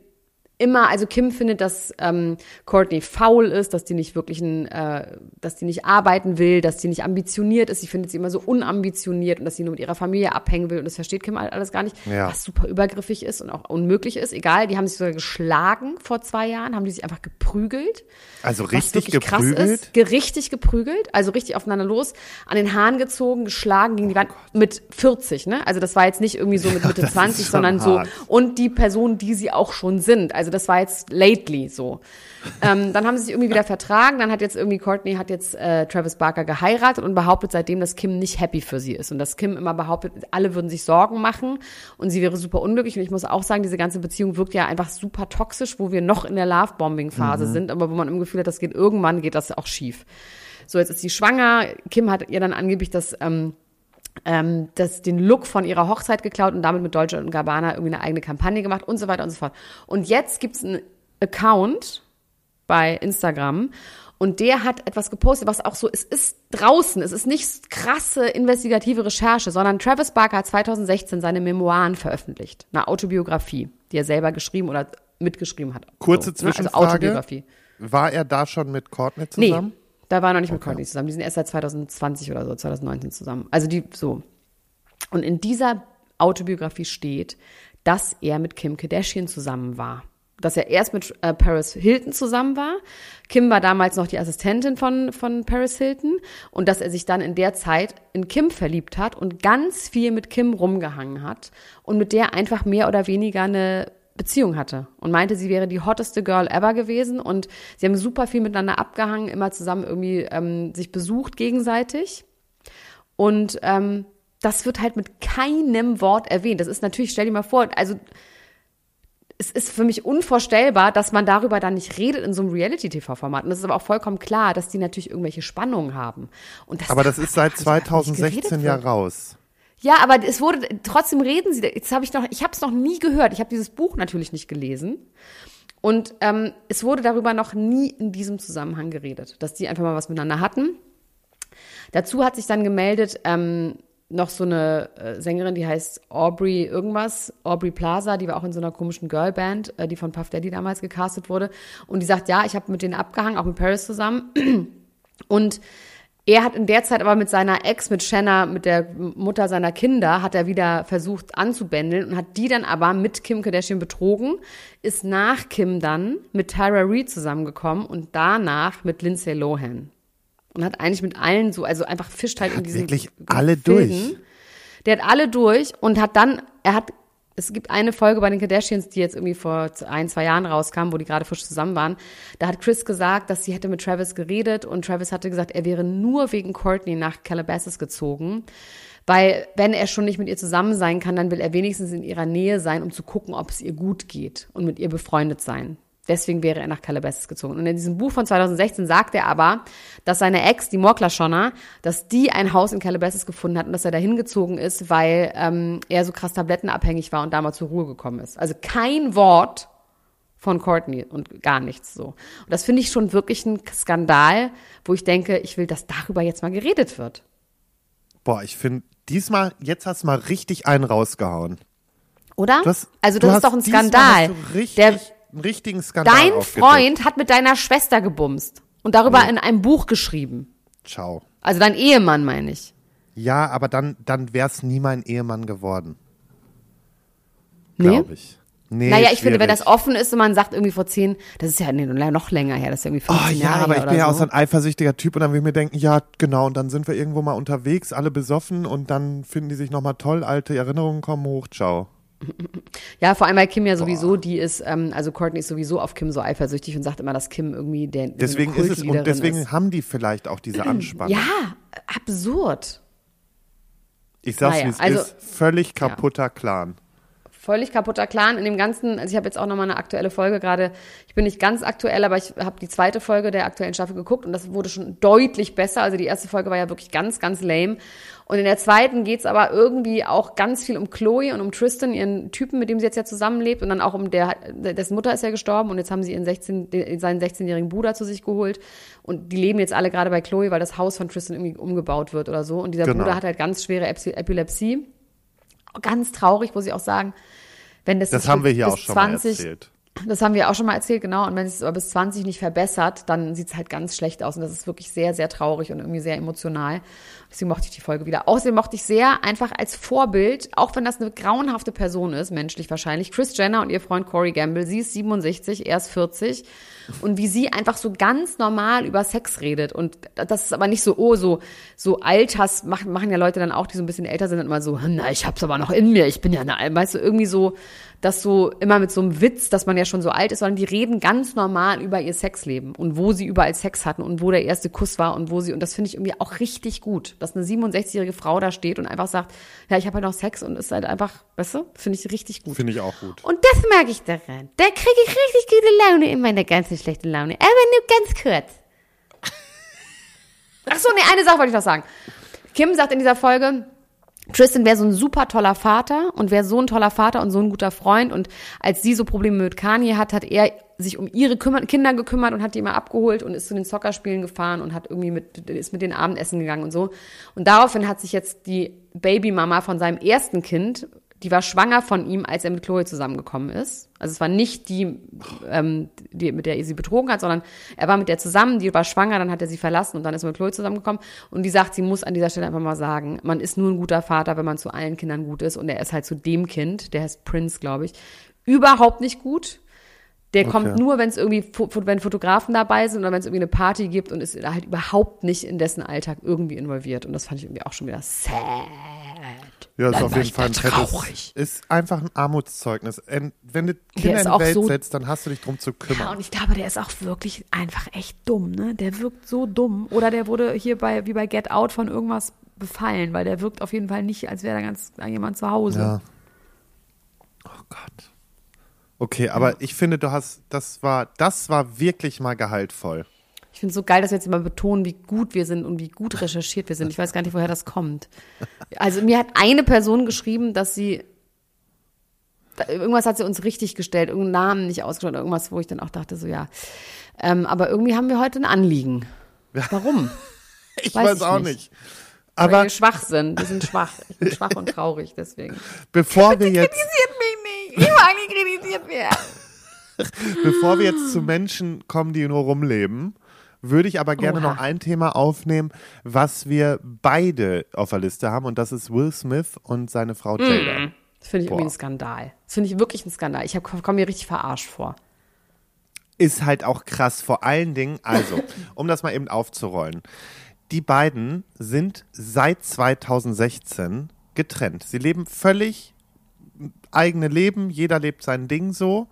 immer, also Kim findet, dass ähm, Courtney faul ist, dass die nicht wirklich ein, äh, dass die nicht arbeiten will, dass die nicht ambitioniert ist. Sie findet sie immer so unambitioniert und dass sie nur mit ihrer Familie abhängen will. Und das versteht Kim halt alles gar nicht, Ja. was super übergriffig ist und auch unmöglich ist. Egal, die haben sich sogar geschlagen vor zwei Jahren, haben die sich einfach geprügelt Also was richtig geprügelt. richtig geprügelt, also richtig aufeinander los, an den Haaren gezogen, geschlagen gegen die Wand mit 40, ne? Also das war jetzt nicht irgendwie so mit Mitte Oh das 20, ist schon sondern so hart. und die Personen, die sie auch schon sind. Also das war jetzt lately so. ähm, dann haben sie sich irgendwie wieder vertragen. Dann hat jetzt irgendwie Courtney hat jetzt äh, Travis Barker geheiratet und behauptet seitdem, dass Kim nicht happy für sie ist und dass Kim immer behauptet, alle würden sich Sorgen machen und sie wäre super unglücklich. Und ich muss auch sagen, diese ganze Beziehung wirkt ja einfach super toxisch, wo wir noch in der Lovebombing-Phase Mhm. sind, aber wo man im Gefühl hat, das geht irgendwann geht das auch schief. So, jetzt ist sie schwanger. Kim hat ihr dann angeblich das ähm, ähm, das, den Look von ihrer Hochzeit geklaut und damit mit Dolce und Gabbana irgendwie eine eigene Kampagne gemacht und so weiter und so fort. Und jetzt gibt's einen Account bei Instagram und der hat etwas gepostet, was auch so, es ist draußen, es ist nicht krasse investigative Recherche, sondern Travis Barker hat 2016 seine Memoiren veröffentlicht, eine Autobiografie, die er selber geschrieben oder mitgeschrieben hat. Kurze so, ne? Also Zwischenfrage. Autobiografie. War er da schon mit Courtney Nee, zusammen? Da war er noch nicht mit Courtney zusammen. Die sind erst seit 2020 oder so, 2019 zusammen. Also die so. Und in dieser Autobiografie steht, dass er mit Kim Kardashian zusammen war. Dass er erst mit äh, Paris Hilton zusammen war. Kim war damals noch die Assistentin von, von Paris Hilton. Und dass er sich dann in der Zeit in Kim verliebt hat und ganz viel mit Kim rumgehangen hat. Und mit der einfach mehr oder weniger eine Beziehung hatte und meinte, sie wäre die hotteste Girl ever gewesen und sie haben super viel miteinander abgehangen, immer zusammen irgendwie ähm, sich besucht gegenseitig und ähm, das wird halt mit keinem Wort erwähnt. Das ist natürlich, stell dir mal vor, also es ist für mich unvorstellbar, dass man darüber dann nicht redet in so einem Reality-TV-Format. Und das ist aber auch vollkommen klar, dass die natürlich irgendwelche Spannungen haben. Das Aber das ist seit darüber einfach nicht 2016 geredet ja raus. Ja, aber es wurde trotzdem reden sie. Jetzt habe ich noch, ich habe es noch nie gehört. Ich habe dieses Buch natürlich nicht gelesen. Und ähm, es wurde darüber noch nie in diesem Zusammenhang geredet, dass die einfach mal was miteinander hatten. Dazu hat sich dann gemeldet ähm, noch so eine äh, Sängerin, die heißt Aubrey irgendwas, Aubrey Plaza, die war auch in so einer komischen Girlband, äh, die von Puff Daddy damals gecastet wurde. Und die sagt, ja, ich habe mit denen abgehangen, auch mit Paris zusammen. Und er hat in der Zeit aber mit seiner Ex, mit Shanna, mit der Mutter seiner Kinder, hat er wieder versucht anzubändeln und hat die dann aber mit Kim Kardashian betrogen, ist nach Kim dann mit Tyra Reid zusammengekommen und danach mit Lindsay Lohan. Und hat eigentlich mit allen so, also einfach fischt halt in diesen wirklich alle Filmen. durch. Der hat alle durch und hat dann, er hat, es gibt eine Folge bei den Kardashians, die jetzt irgendwie vor ein, zwei Jahren rauskam, wo die gerade frisch zusammen waren. Da hat Chris gesagt, dass sie hätte mit Travis geredet und Travis hatte gesagt, er wäre nur wegen Courtney nach Calabasas gezogen, Weil wenn er schon nicht mit ihr zusammen sein kann, dann will er wenigstens in ihrer Nähe sein, um zu gucken, ob es ihr gut geht und mit ihr befreundet sein. Deswegen wäre er nach Calabasas gezogen. Und in diesem Buch von 2016 sagt er aber, dass seine Ex, die Morkla Schonner, dass die ein Haus in Calabasas gefunden hat und dass er dahin gezogen ist, weil ähm, er so krass tablettenabhängig war und damals zur Ruhe gekommen ist. Also kein Wort von Courtney und gar nichts so. Und das finde ich schon wirklich ein Skandal, wo ich denke, ich will, dass darüber jetzt mal geredet wird. Boah, ich finde, diesmal, jetzt hast du mal richtig einen rausgehauen. Oder? Hast, also du das hast ist doch ein Skandal. Der, einen richtigen Skandal dein aufgedeckt. Freund hat mit deiner Schwester gebumst und darüber in einem Buch geschrieben. Ciao. Also dein Ehemann, meine ich. Ja, aber dann, dann wäre es nie mein Ehemann geworden. Nee? Glaube ich. Nee, Naja, ich finde, wenn schwierig. das offen ist und man sagt irgendwie vor zehn, das ist ja nee, noch länger her, das ist irgendwie 15 Oh ja, Jahre aber ich bin ja auch so. so ein eifersüchtiger Typ und dann will ich mir denken, ja, genau, und dann sind wir irgendwo mal unterwegs, alle besoffen und dann finden die sich nochmal toll, alte Erinnerungen kommen hoch, ciao. Ja, vor allem, weil Kim ja sowieso, die ist, ähm, also Courtney ist sowieso auf Kim so eifersüchtig und sagt immer, dass Kim irgendwie der Deswegen ist es, und deswegen ist. haben die vielleicht auch diese Anspannung. Ja, absurd. ich sag's, naja, wie es also- ist, völlig kaputter Clan. Völlig kaputter Clan in dem ganzen, also ich habe jetzt auch nochmal eine aktuelle Folge gerade, ich bin nicht ganz aktuell, aber ich habe die zweite Folge der aktuellen Staffel geguckt und das wurde schon deutlich besser. Also die erste Folge war ja wirklich ganz, ganz lame. Und in der zweiten geht's aber irgendwie auch ganz viel um Chloe und um Tristan, ihren Typen, mit dem sie jetzt ja zusammenlebt und dann auch um der, dessen Mutter ist ja gestorben und jetzt haben sie ihren 16, den- seinen 16-jährigen Bruder zu sich geholt und die leben jetzt alle gerade bei Chloe, weil das Haus von Tristan irgendwie umgebaut wird oder so und dieser Genau. Bruder hat halt ganz schwere Epi- Epilepsie. Ganz traurig, muss ich auch sagen. Wenn das, Das haben wir hier auch schon mal 20 erzählt. das haben wir auch schon mal erzählt, genau. Und wenn es aber bis 20 nicht verbessert, dann sieht es halt ganz schlecht aus. Und das ist wirklich sehr, sehr traurig und irgendwie sehr emotional. Deswegen mochte ich die Folge wieder. Außerdem mochte ich sehr einfach als Vorbild, auch wenn das eine grauenhafte Person ist, menschlich wahrscheinlich, Chris Jenner und ihr Freund Corey Gamble. Sie ist 67, er ist 40. Und wie sie einfach so ganz normal über Sex redet. Und das ist aber nicht so, oh, so, so Alters, machen, machen ja Leute dann auch, die so ein bisschen älter sind, dann immer so, na, ich hab's aber noch in mir, ich bin ja eine, weißt du, irgendwie so, das so immer mit so einem Witz, dass man ja schon so alt ist, sondern die reden ganz normal über ihr Sexleben und wo sie überall Sex hatten und wo der erste Kuss war und wo sie, und das finde ich irgendwie auch richtig gut, dass eine 67-jährige Frau da steht und einfach sagt, ja, ich habe halt noch Sex und ist halt einfach, weißt du, finde ich richtig gut. Finde ich auch gut. Und das mag ich daran. Da kriege ich richtig gute Laune in meiner ganzen schlechten Laune. Aber nur ganz kurz. Ach so, nee, eine Sache wollte ich noch sagen. Kim sagt in dieser Folge, Tristan wäre so ein super toller Vater und wäre so ein toller Vater und so ein guter Freund. Und als sie so Probleme mit Kanye hat, hat er sich um ihre Kinder gekümmert und hat die immer abgeholt und ist zu den Soccerspielen gefahren und hat irgendwie mit, ist mit den Abendessen gegangen und so. Und daraufhin hat sich jetzt die Babymama von seinem ersten Kind, die war schwanger von ihm, als er mit Chloe zusammengekommen ist. Also es war nicht die, ähm, die, mit der er sie betrogen hat, sondern er war mit der zusammen, die war schwanger, dann hat er sie verlassen und dann ist er mit Chloe zusammengekommen. Und die sagt, sie muss an dieser Stelle einfach mal sagen, man ist nur ein guter Vater, wenn man zu allen Kindern gut ist. Und er ist halt zu dem Kind, der heißt Prince, glaube ich, überhaupt nicht gut. Der kommt nur, wenn es irgendwie, wenn Fotografen dabei sind oder wenn es irgendwie eine Party gibt und ist halt überhaupt nicht in dessen Alltag irgendwie involviert. Und das fand ich irgendwie auch schon wieder sad. Ja, ist auf jeden Fall ein fettes, traurig. ist einfach ein Armutszeugnis. Wenn du Der Kinder ist in die Welt so- setzt, dann hast du dich drum zu Ja, kümmern. und ich glaube, der ist auch wirklich einfach echt dumm, ne? Der wirkt so dumm. Oder der wurde hier bei, wie bei Get Out von irgendwas befallen, weil der wirkt auf jeden Fall nicht, als wäre da ganz jemand zu Hause. Ja. Oh Gott. Okay, aber ich finde, du hast, das war, das war wirklich mal gehaltvoll. Ich finde es so geil, dass wir jetzt immer betonen, wie gut wir sind und wie gut recherchiert wir sind. Ich weiß gar nicht, woher das kommt. Also mir hat eine Person geschrieben, dass sie irgendwas hat sie uns richtig gestellt, irgendeinen Namen nicht ausgesprochen, irgendwas, wo ich dann auch dachte, so ja. Ähm, aber irgendwie haben wir heute ein Anliegen. Warum? Ich Weiß weiß, auch nicht. nicht. Weil Aber wir schwach sind. Wir sind schwach. Ich bin schwach und traurig, deswegen. bevor wir jetzt, Kritisiert mich nicht. Ich mag nicht kritisiert werden. bevor wir jetzt zu Menschen kommen, die nur rumleben, würde ich aber gerne Oha. noch ein Thema aufnehmen, was wir beide auf der Liste haben, und das ist Will Smith und seine Frau. Jada. Das finde ich Boah. irgendwie ein Skandal. Das finde ich wirklich ein Skandal. Ich komme mir richtig verarscht vor. ist halt auch krass. Vor allen Dingen, also, um das mal eben aufzurollen. Die beiden sind seit 2016 getrennt. Sie leben völlig eigene Leben, jeder lebt sein Ding so.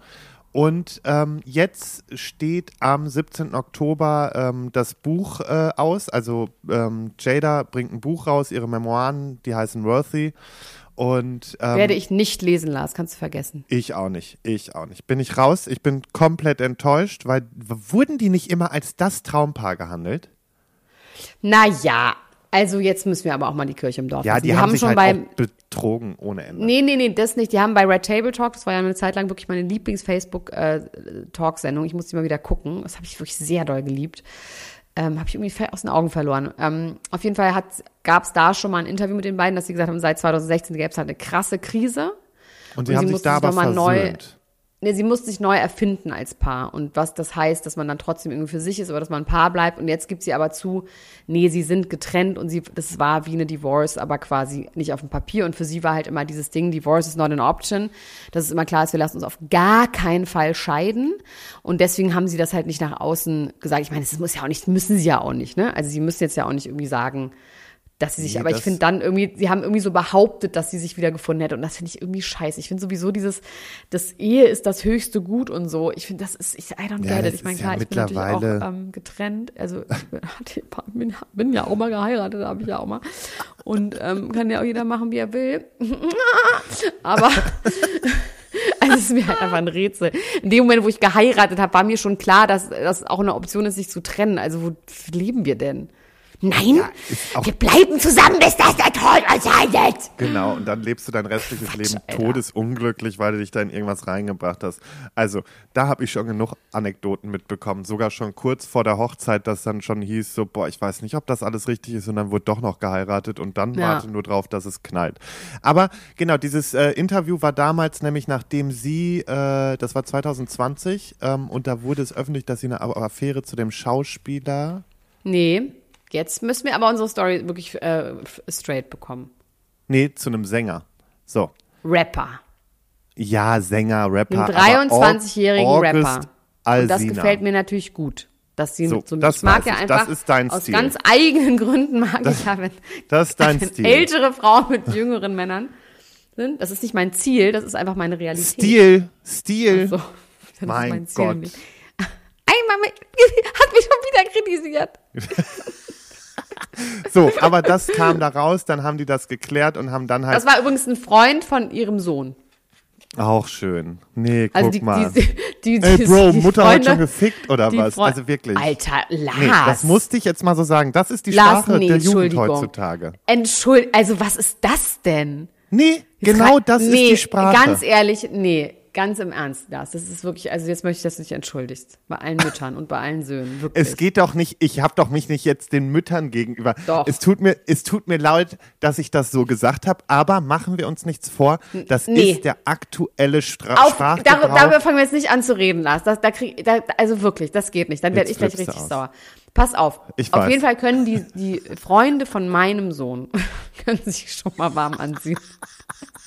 Und ähm, jetzt steht am 17. Oktober ähm, das Buch äh, aus. Also ähm, Jada bringt ein Buch raus, ihre Memoiren, die heißen Worthy. Und ähm, Werde ich nicht lesen, Lars, kannst du vergessen. ich auch nicht, ich auch nicht. Bin ich raus? Ich bin komplett enttäuscht, weil wurden die nicht immer als das Traumpaar gehandelt? Naja, also jetzt müssen wir aber auch mal die Kirche im Dorf Ja, lassen. die, haben, sich schon halt auch betrogen ohne Ende. Nee, nee, nee, das nicht. Die haben bei Red Table Talk, das war ja eine Zeit lang wirklich meine Lieblings-Facebook-Talk-Sendung. ich muss die mal wieder gucken. Das habe ich wirklich sehr doll geliebt. Ähm, habe ich irgendwie aus den Augen verloren. Ähm, auf jeden Fall gab es da schon mal ein Interview mit den beiden, dass sie gesagt haben, seit 2016 gäbe es halt eine krasse Krise. Und sie und haben sie sich mussten da sich aber mal neu- Nee, sie mussten sich neu erfinden als Paar. Und was das heißt, dass man dann trotzdem irgendwie für sich ist, aber dass man ein Paar bleibt. Und jetzt gibt sie aber zu, nee, sie sind getrennt und sie, das war wie eine Divorce, aber quasi nicht auf dem Papier. Und für sie war halt immer dieses Ding, Divorce is not an option. Dass es immer klar ist, wir lassen uns auf gar keinen Fall scheiden. Und deswegen haben sie das halt nicht nach außen gesagt. Ich meine, das muss ja auch nicht, müssen sie ja auch nicht, ne? Also sie müssen jetzt ja auch nicht irgendwie sagen, dass sie sich, Nee, aber ich finde dann irgendwie, sie haben irgendwie so behauptet, dass sie sich wieder gefunden hätte und das finde ich irgendwie scheiße. Ich finde sowieso dieses, das Ehe ist das höchste Gut und so. Ich finde, das ist, ich, I don't Ja, get it. Ich meine, klar, ja ich bin natürlich auch ähm, getrennt. Also ich bin, bin, bin ja auch mal geheiratet, habe ich ja auch mal. Und ähm, kann ja auch jeder machen, wie er will. aber also es ist mir halt einfach ein Rätsel. In dem Moment, wo ich geheiratet habe, war mir schon klar, dass das auch eine Option ist, sich zu trennen. Also wo leben wir denn? Nein, auch- wir bleiben zusammen, bis das der Tod uns scheidet. Genau, und dann lebst du dein restliches Leben Alter. todesunglücklich, weil du dich da in irgendwas reingebracht hast. Also, da habe ich schon genug Anekdoten mitbekommen. Sogar schon kurz vor der Hochzeit, dass dann schon hieß, so, boah, ich weiß nicht, ob das alles richtig ist. Und dann wurde doch noch geheiratet und dann Ja. warte nur drauf, dass es knallt. Aber genau, dieses äh, Interview war damals nämlich, nachdem sie, äh, das war 2020, ähm, und da wurde es öffentlich, dass sie eine Affäre zu dem Schauspieler Nee, jetzt müssen wir aber unsere Story wirklich äh, straight bekommen. Nee, zu einem Sänger. So. Rapper. Ja, Sänger, Rapper. Aber 23-jährigen August Rapper. Und das Alsina. gefällt mir natürlich gut. Dass sie So, so, das mag ja ich. einfach Das ist dein aus Stil. ganz eigenen Gründen mag ich ja, wenn, Das ist dein wenn Stil. ältere Frauen mit jüngeren Männern sind. Das ist nicht mein Ziel, das ist einfach meine Realität. Stil, Stil. So, das ist Mein Ziel Gott. nicht. Einmal mit, hat mich schon wieder kritisiert. So, aber das kam da raus, dann haben die das geklärt und haben dann halt Das war übrigens ein Freund von ihrem Sohn. auch schön. Nee, guck Also die, mal. die, die, die, Ey, Bro, die Mutter hat Freunde- schon gefickt oder was? Freu- Also wirklich. Alter, Lars. Nee, das musste ich jetzt mal so sagen. Das ist die Lars, Sprache nee, der Jugend heutzutage. Entschuldigung, also was ist das denn? Nee, genau das nee, ist die Sprache. Ganz ehrlich, nee, ganz im Ernst, Lars. Das ist wirklich, also jetzt möchte ich, dass du dich entschuldigst. Bei allen Müttern und bei allen Söhnen. Wirklich. Es geht doch nicht, ich habe doch mich nicht jetzt den Müttern gegenüber. Doch. Es tut mir, es tut mir leid, dass ich das so gesagt habe, aber machen wir uns nichts vor. Das Nee. ist der aktuelle Stra Auf, Sprachgebrauch. dar, darüber fangen wir jetzt nicht an zu reden, Lars. Das, da krieg, da, also wirklich, das geht nicht. Dann werde ich gleich richtig aus. sauer. Pass auf. Ich auf weiß. jeden Fall können die, die Freunde von meinem Sohn können sich schon mal warm anziehen.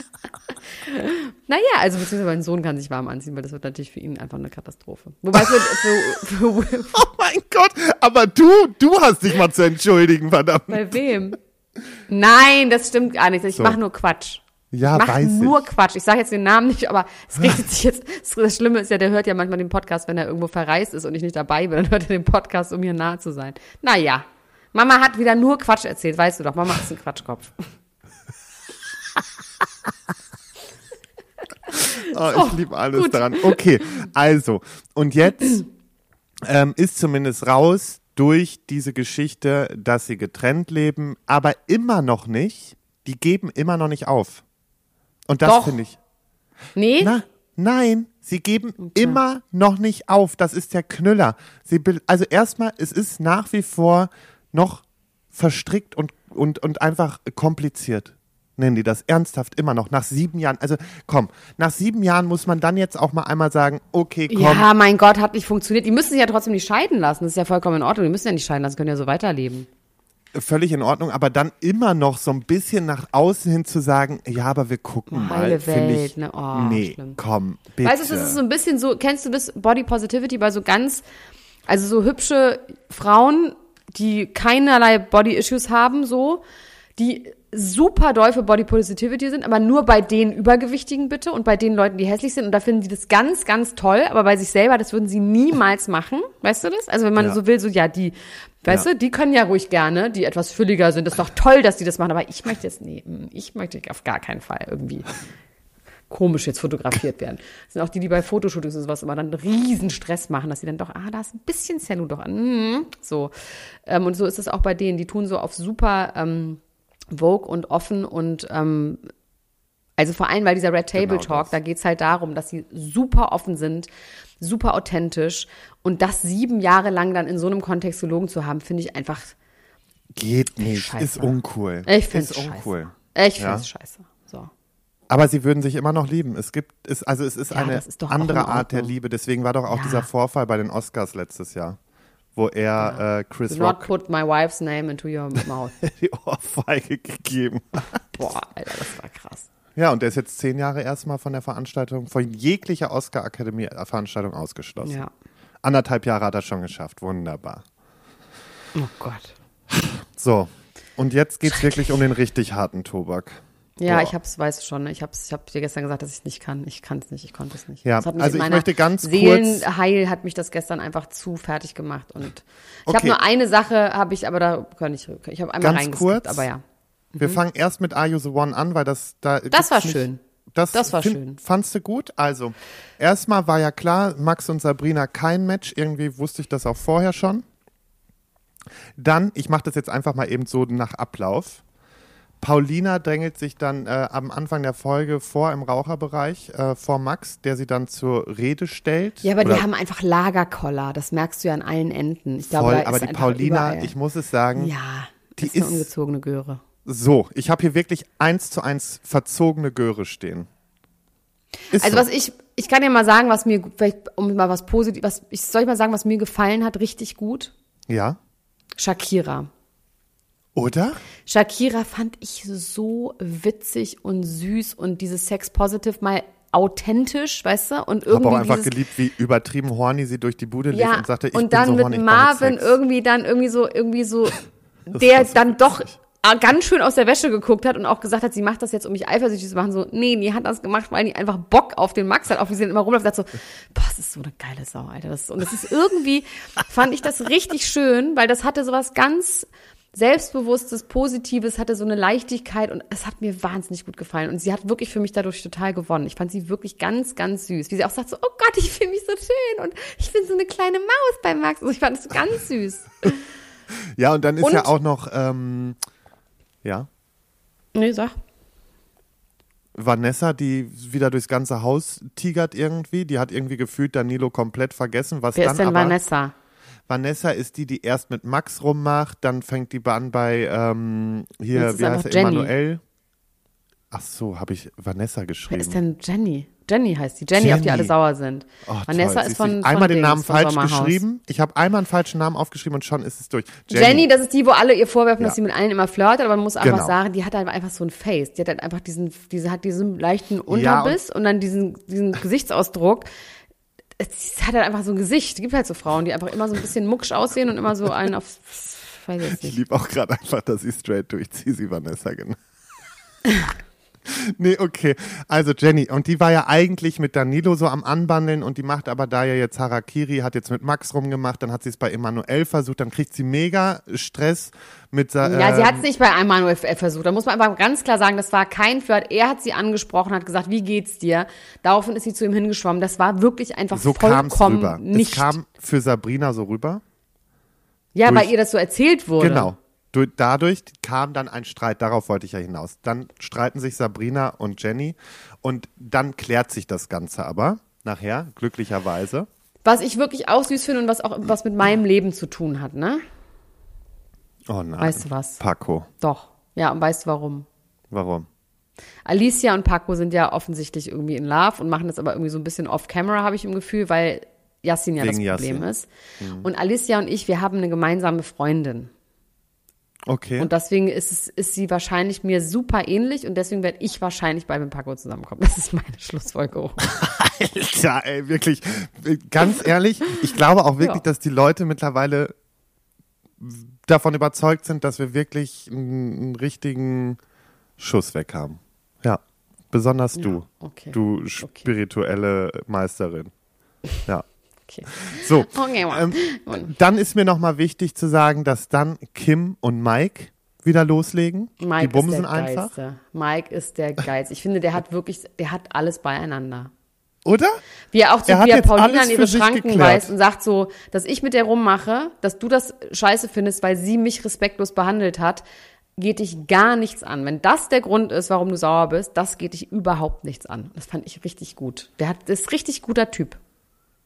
naja, also beziehungsweise mein Sohn kann sich warm anziehen, weil das wird natürlich für ihn einfach eine Katastrophe. Wobei für, für, für, für oh mein Gott, aber du, du hast dich mal zu entschuldigen, verdammt. bei wem? Nein, das stimmt gar nicht. Ich So. mache nur Quatsch. Ja, ich mache weiß nur ich. Quatsch. Ich sage jetzt den Namen nicht, aber es richtet sich jetzt. Das Schlimme ist ja, der hört ja manchmal den Podcast, wenn er irgendwo verreist ist und ich nicht dabei bin, dann hört er den Podcast, um mir nahe zu sein. Naja, Mama hat wieder nur Quatsch erzählt, weißt du doch. Mama ist ein Quatschkopf. Oh, ich liebe alles gut. daran. Okay, also, und jetzt ähm, ist zumindest raus durch diese Geschichte, dass sie getrennt leben, aber immer noch nicht, die geben immer noch nicht auf. Und das finde ich. Nee? Na, nein, sie geben immer noch nicht auf. Das ist der Knüller. Sie, also erstmal, es ist nach wie vor noch verstrickt und, und, und einfach kompliziert. Nennen die das ernsthaft immer noch, nach sieben Jahren. Also komm, nach sieben Jahren muss man dann jetzt auch mal einmal sagen, okay, komm, Ja, mein Gott, hat nicht funktioniert. Die müssen sich ja trotzdem nicht scheiden lassen. Das ist ja vollkommen in Ordnung. Die müssen ja nicht scheiden lassen, können ja so weiterleben. völlig in Ordnung, aber dann immer noch so ein bisschen nach außen hin zu sagen, ja, aber wir gucken mal, Heile finde Welt, ich, ne? Oh, nee, schlimm. komm, bitte. Weißt du, das ist so ein bisschen so, kennst du das Body Positivity bei so ganz, also so hübsche Frauen, die keinerlei Body Issues haben, so, die super doll für Body Positivity sind, aber nur bei den Übergewichtigen bitte und bei den Leuten, die hässlich sind. Und da finden die das ganz, ganz toll, aber bei sich selber, das würden sie niemals machen. Weißt du das? Also wenn man Ja. so will, so ja, die, weißt Ja. du, die können ja ruhig gerne, die etwas fülliger sind. Das ist doch toll, dass die das machen, aber ich möchte jetzt, nee, mm, ich möchte auf gar keinen Fall irgendwie komisch jetzt fotografiert werden. Das sind auch die, die bei Fotoshootings und sowas immer dann riesen Stress machen, dass sie dann doch, ah, da ist ein bisschen Zellu doch an. Mm, So. Ähm, und so ist es auch bei denen. Die tun so auf super ähm, Vogue und offen und ähm, also vor allem, weil dieser Red Table Genau Talk, das. da geht's halt darum, dass sie super offen sind, super authentisch und das sieben Jahre lang dann in so einem Kontext gelogen zu haben, finde ich einfach, Geht nicht, Scheiße. ist uncool. ich finde es ist scheiße. uncool. Ich Ja. finde es scheiße. So. Aber sie würden sich immer noch lieben. Es gibt, es, also es ist Ja, eine ist andere Art der. Liebe. Deswegen war doch auch Ja. dieser Vorfall bei den Oscars letztes Jahr, wo er äh, Chris Do not Rock put my wife's name into your mouth. die Ohrfeige gegeben hat. Boah, Alter, das war krass. Ja, und der ist jetzt zehn Jahre erstmal von der Veranstaltung, von jeglicher Oscar-Akademie-Veranstaltung ausgeschlossen. Ja. Anderthalb Jahre hat er schon geschafft. Wunderbar. Oh Gott. So. Und jetzt geht's wirklich um den richtig harten Tobak. Ja, Boah. ich hab's, weißt du schon. ne? Ich hab's, ich hab dir gestern gesagt, dass ich nicht kann. Ich kann es nicht, ich konnte es nicht. Ja, also ich möchte ganz kurz- Seelenheil hat mich das gestern einfach zu fertig gemacht und ich habe Okay. nur eine Sache, habe ich, aber da kann ich, ich habe einmal Ganz reingeskippt, kurz. aber ja. Wir fangen erst mit Are You the One an, weil das da. Mhm. Das war nicht- schön. Das, Das war find- schön. Fandst du gut? Also, erstmal war ja klar, Max und Sabrina kein Match. Irgendwie wusste ich das auch vorher schon. Dann, ich mache das jetzt einfach mal eben so nach Ablauf. Paulina drängelt sich dann äh, am Anfang der Folge vor im Raucherbereich äh, vor Max, der sie dann zur Rede stellt. Ja, aber Oder die haben einfach Lagerkoller, das merkst du ja an allen Enden. Ich glaube, voll, aber die Paulina, überall. ich muss es sagen, ja, die ist eine ist- ungezogene Göre. so, ich habe hier wirklich eins zu eins verzogene Göre stehen. Ist Also so. was ich, ich kann dir mal sagen, was mir, vielleicht um mal was Positives, was, ich soll ich mal sagen, was mir gefallen hat, richtig gut? Ja? Shakira. Oder? Shakira fand ich so witzig und süß und dieses Sex Positive mal authentisch, weißt du? Und Habe irgendwie auch einfach dieses, geliebt, wie übertrieben horny sie durch die Bude lief ja, und sagte, ich und bin dann so mit horny, ich Marvin irgendwie dann irgendwie so irgendwie so der dann doch ganz schön aus der Wäsche geguckt hat und auch gesagt hat, sie macht das jetzt, um mich eifersüchtig zu machen. So, nee, die hat das gemacht, weil die einfach Bock auf den Max hat. Auch wie sie dann immer rumläuft und sagt so, boah, das ist so eine geile Sau, Alter. Das, und das ist irgendwie, fand ich das richtig schön, weil das hatte sowas ganz Selbstbewusstes, Positives, hatte so eine Leichtigkeit und es hat mir wahnsinnig gut gefallen. Und sie hat wirklich für mich dadurch total gewonnen. Ich fand sie wirklich ganz, ganz süß. Wie sie auch sagt so, oh Gott, ich fühle mich so schön und ich bin so eine kleine Maus bei Max. Also ich fand es ganz süß. Ja, und dann ist Und- ja auch noch, ähm, ja, Nee, sag. Vanessa, die wieder durchs ganze Haus tigert irgendwie. Die hat irgendwie gefühlt Danilo komplett vergessen. Was Wer dann ist denn aber, Vanessa? Vanessa ist die, die erst mit Max rummacht, dann fängt die an bei, ähm, hier, wie heißt er, Jenny. Emanuel. Ach so, habe ich Vanessa Wer geschrieben. ist denn Jenny? Jenny heißt die. Jenny, auf die Jenny. alle sauer sind. Oh, Vanessa toll. ist von, ich von einmal den Dings, Namen von falsch geschrieben. Ich habe einmal einen falschen Namen aufgeschrieben und schon ist es durch. Jenny. das ist die, wo alle ihr vorwerfen, Ja. dass sie mit allen immer flirtet, aber man muss einfach Genau. sagen, die hat halt einfach so ein Face. Die hat halt einfach diesen, diese hat diesen leichten Unterbiss und, dann diesen, diesen Gesichtsausdruck. Es hat halt einfach so ein Gesicht. Es gibt halt so Frauen, die einfach immer so ein bisschen mucksch aussehen und immer so einen auf, weiß ich Ich liebe auch gerade einfach, dass sie straight durchzieht, sie Vanessa genannt. nee, okay. Also Jenny, und die war ja eigentlich mit Danilo so am Anbandeln und die macht aber da ja jetzt Harakiri, hat jetzt mit Max rumgemacht, dann hat sie es bei Emanuel versucht, dann kriegt sie mega Stress mit Sa Ja, sie ähm, hat es nicht bei Emanuel F- versucht. Da muss man einfach ganz klar sagen, das war kein Flirt. Er hat sie angesprochen, hat gesagt, wie geht's dir? Daraufhin ist sie zu ihm hingeschwommen. Das war wirklich einfach so vollkommen rüber. nicht. Es kam für Sabrina so rüber. ja, weil ihr das so erzählt wurde. Genau. Du- Dadurch kam dann ein Streit, darauf wollte ich ja hinaus. Dann streiten sich Sabrina und Jenny und dann klärt sich das Ganze aber nachher, glücklicherweise. Was ich wirklich auch süß finde und was auch was mit meinem Leben zu tun hat, ne? Oh nein. Weißt du was? Paco. Doch. Ja, und weißt du warum? Warum? Alicia und Paco sind ja offensichtlich irgendwie in Love und machen das aber irgendwie so ein bisschen off-camera, habe ich im Gefühl, weil Yassin ja Wegen das Problem Yassin. ist. Und Alicia und ich, wir haben eine gemeinsame Freundin. Okay. Und deswegen ist, es, ist sie wahrscheinlich mir super ähnlich und deswegen werde ich wahrscheinlich bei dem Paco zusammenkommen. Das ist meine Schlussfolgerung. Alter, ey, wirklich. Ganz ehrlich, ich glaube auch wirklich, Ja. dass die Leute mittlerweile davon überzeugt sind, dass wir wirklich einen, richtigen Schuss weg haben. Ja, besonders du. okay. Du spirituelle Meisterin. Ja. Okay. So, Okay, ähm, dann ist mir nochmal wichtig zu sagen, dass dann Kim und Mike wieder loslegen. Mike Die bumsen ist der einfach. Geilste. Mike ist der Geilste. Ich finde, der hat wirklich, der hat alles beieinander. Oder? Wie er auch zu er jetzt Paulina in ihre Schranken weist und sagt so, dass ich mit der rummache, dass du das scheiße findest, weil sie mich respektlos behandelt hat, geht dich gar nichts an. Wenn das der Grund ist, warum du sauer bist, das geht dich überhaupt nichts an. Das fand ich richtig gut. Der hat, ist richtig guter Typ.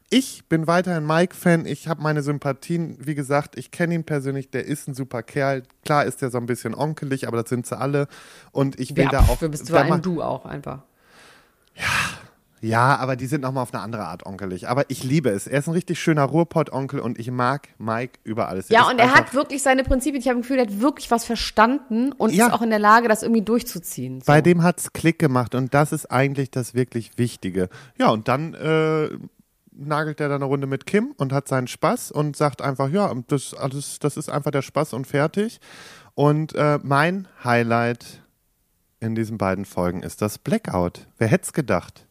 Ich bin weiterhin Mike-Fan. Ich habe meine Sympathien. Wie gesagt, ich kenne ihn persönlich. Der ist ein super Kerl. Klar ist der so ein bisschen onkelig, aber das sind sie alle. Und ich will Ja, da pf, auch. du bist mal- ein Du auch einfach. Ja, aber die sind nochmal auf eine andere Art onkelig. Aber ich liebe es. Er ist ein richtig schöner Ruhrpott-Onkel und ich mag Mike über alles. Ja, und er hat wirklich seine Prinzipien. Ich habe ein Gefühl, er hat wirklich was verstanden und Ja. ist auch in der Lage, das irgendwie durchzuziehen. So. Bei dem hat's Klick gemacht und das ist eigentlich das wirklich Wichtige. Ja, und dann äh, nagelt er dann eine Runde mit Kim und hat seinen Spaß und sagt einfach, ja, das, alles, das ist einfach der Spaß und fertig. Und äh, mein Highlight in diesen beiden Folgen ist das Blackout. Wer hätte es gedacht?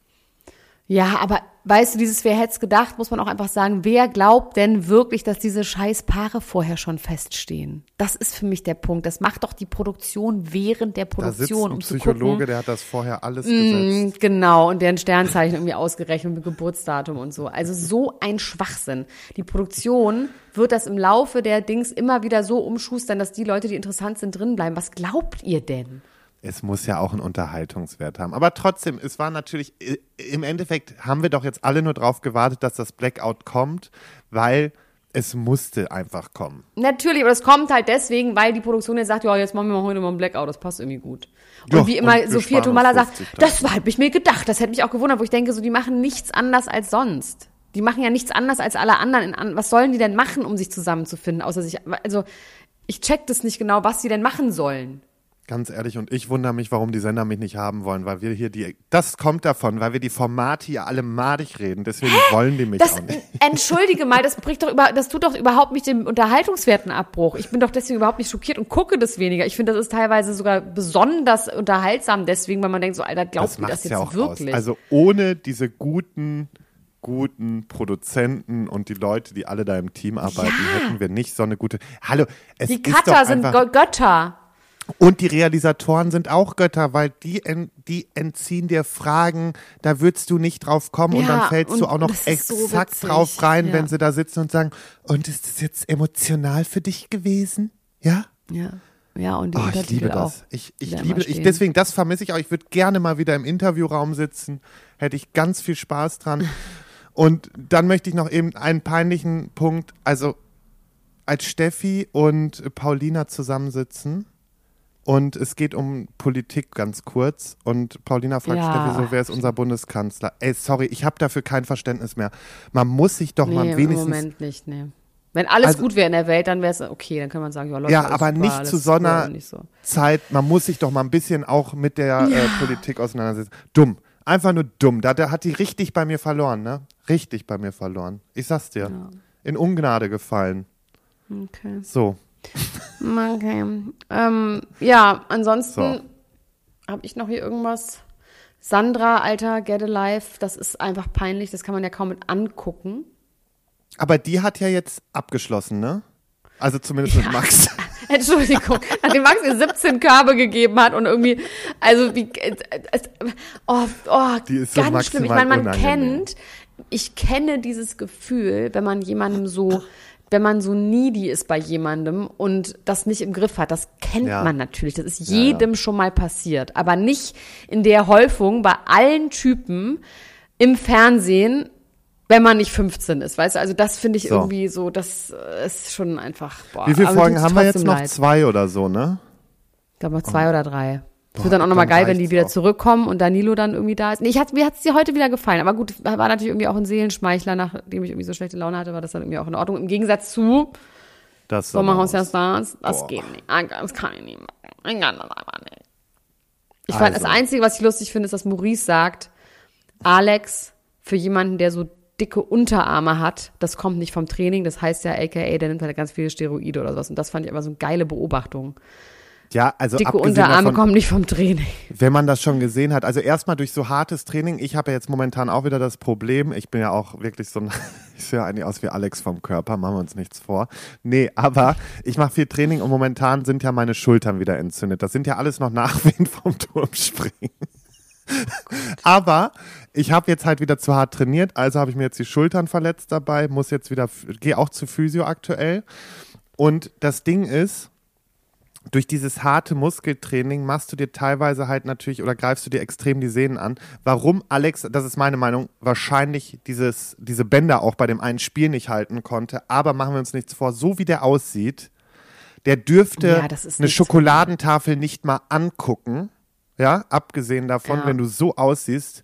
Ja, aber weißt du, dieses Wer hätte gedacht, muss man auch einfach sagen, wer glaubt denn wirklich, dass diese scheiß Paare vorher schon feststehen? Das ist für mich der Punkt. Das macht doch die Produktion während der Da sitzt Produktion, ein um zu Psychologe, gucken. der hat das vorher alles Mm, gesetzt. Genau, und deren Sternzeichen irgendwie ausgerechnet mit Geburtsdatum und so. Also so ein Schwachsinn. Die Produktion wird das im Laufe der Dings immer wieder so umschustern, dass die Leute, die interessant sind, drin bleiben. Was glaubt ihr denn? Es muss ja auch einen Unterhaltungswert haben. Aber trotzdem, es war natürlich, im Endeffekt haben wir doch jetzt alle nur drauf gewartet, dass das Blackout kommt, weil es musste einfach kommen. Natürlich, aber das kommt halt deswegen, weil die Produktion jetzt sagt, ja, jetzt machen wir mal heute mal einen Blackout, das passt irgendwie gut. Und Ja, wie immer und Sophia Tomala sagt, 50.000. das war- hab ich mir gedacht, das hätte mich auch gewundert, wo ich denke, so, die machen nichts anders als sonst. Die machen ja nichts anders als alle anderen. In, was sollen die denn machen, um sich zusammenzufinden, außer sich, also, ich check das nicht genau, was sie denn machen sollen. Ganz ehrlich, und ich wundere mich, warum die Sender mich nicht haben wollen, weil wir hier die, das kommt davon, weil wir die Formate hier alle madig reden, deswegen wollen die mich Das, auch nicht. entschuldige mal, das bricht doch über, das tut doch überhaupt nicht dem Unterhaltungswerten Abbruch. Ich bin doch deswegen überhaupt nicht schockiert und gucke das weniger. Ich finde, das ist teilweise sogar besonders unterhaltsam deswegen, weil man denkt so, Alter, Das ihr macht das ja jetzt auch wirklich? aus. Also ohne diese guten, guten Produzenten und die Leute, die alle da im Team arbeiten, Ja. hätten wir nicht so eine gute. Hallo, es die Cutter sind Götter. Und die Realisatoren sind auch Götter, weil die, en, die entziehen dir Fragen, da würdest du nicht drauf kommen und Ja, dann fällst du und auch noch so exakt witzig, drauf rein, ja. wenn sie da sitzen und sagen, und ist das jetzt emotional für dich gewesen? Ja? Ja. Ja, und die Oh, ich liebe auch. das. Ich, ich da liebe, ich, deswegen, das vermisse ich auch. Ich würde gerne mal wieder im Interviewraum sitzen. Hätte ich ganz viel Spaß dran. Und dann möchte ich noch eben einen peinlichen Punkt, also als Steffi und Paulina zusammensitzen und es geht um Politik ganz kurz und Paulina fragt Ja. Steffi so, wer ist unser Bundeskanzler? Ey, sorry, ich habe dafür kein Verständnis mehr. Man muss sich doch Nee, mal im wenigstens Moment nicht, nee. Wenn alles Also- gut wäre in der Welt, dann wäre es okay, dann kann man sagen, ja, Leute, Ja, aber super, nicht zu so einer nicht so. Zeit, man muss sich doch mal ein bisschen auch mit der äh, Politik auseinandersetzen. Dumm. Einfach nur dumm. Da, da hat die richtig bei mir verloren, ne? Richtig bei mir verloren. Ich sag's dir. In Ungnade gefallen. Okay. So. Okay. Ähm, ja, ansonsten So. habe ich noch hier irgendwas. Sandra, Alter, Get Alive, das ist einfach peinlich, das kann man ja kaum mit angucken. Aber die hat ja jetzt abgeschlossen, ne? Also zumindest mit Max. Entschuldigung, nachdem Max ihr 17 Körbe gegeben hat und irgendwie, also wie, äh, äh, oh, oh, Die ist so ganz schlimm. Ich meine, man unangenehm. kennt, ich kenne dieses Gefühl, wenn man jemandem so, wenn man so needy ist bei jemandem und das nicht im Griff hat. Das kennt Ja. man natürlich. Das ist Ja, ja. jedem schon mal passiert, aber nicht in der Häufung bei allen Typen im Fernsehen. Wenn man nicht 15 ist, weißt du, also das finde ich So. irgendwie so, das äh, ist schon einfach, boah. Wie viele Folgen haben wir jetzt noch? leid. Zwei oder so, ne? Ich glaube noch zwei oder drei. Es wird dann auch nochmal geil, wenn die wieder auch. zurückkommen und Danilo dann irgendwie da ist. Nee, ich hat, mir hat es dir heute wieder gefallen. Aber gut, war natürlich irgendwie auch ein Seelenschmeichler, nachdem ich irgendwie so schlechte Laune hatte, war das dann irgendwie auch in Ordnung. Im Gegensatz zu Das Sommerhaus der. Stars, das Boah. geht nicht. Ah, Das kann ich nicht machen. Ich kann das einfach nicht. Ich fand, das Also. Einzige, was ich lustig finde, ist, dass Maurice sagt, Alex, für jemanden, der so dicke Unterarme hat, das kommt nicht vom Training, das heißt ja aka, der nimmt halt ganz viele Steroide oder sowas. Und das fand ich aber so eine geile Beobachtung. Ja, also Dicke Unterarme davon, kommen nicht vom Training. wenn man das schon gesehen hat, also erstmal durch so hartes Training, ich habe ja jetzt momentan auch wieder das Problem, ich bin ja auch wirklich so ein, ich sehe ja eigentlich aus wie Alex vom Körper, machen wir uns nichts vor. Nee, aber ich mache viel Training und momentan sind ja meine Schultern wieder entzündet. Das sind ja alles noch Nachwehen vom Turmspringen. Aber ich habe jetzt halt wieder zu hart trainiert, also habe ich mir jetzt die Schultern verletzt dabei, muss jetzt wieder, gehe auch zu Physio aktuell. Und das Ding ist, durch dieses harte Muskeltraining machst du dir teilweise halt natürlich oder greifst du dir extrem die Sehnen an. Warum Alex, das ist meine Meinung, wahrscheinlich dieses, diese Bänder auch bei dem einen Spiel nicht halten konnte. Aber machen wir uns nichts vor, so wie der aussieht, der dürfte Ja, das ist eine Schokoladentafel nicht mal angucken. Ja, abgesehen davon, Ja. wenn du so aussiehst.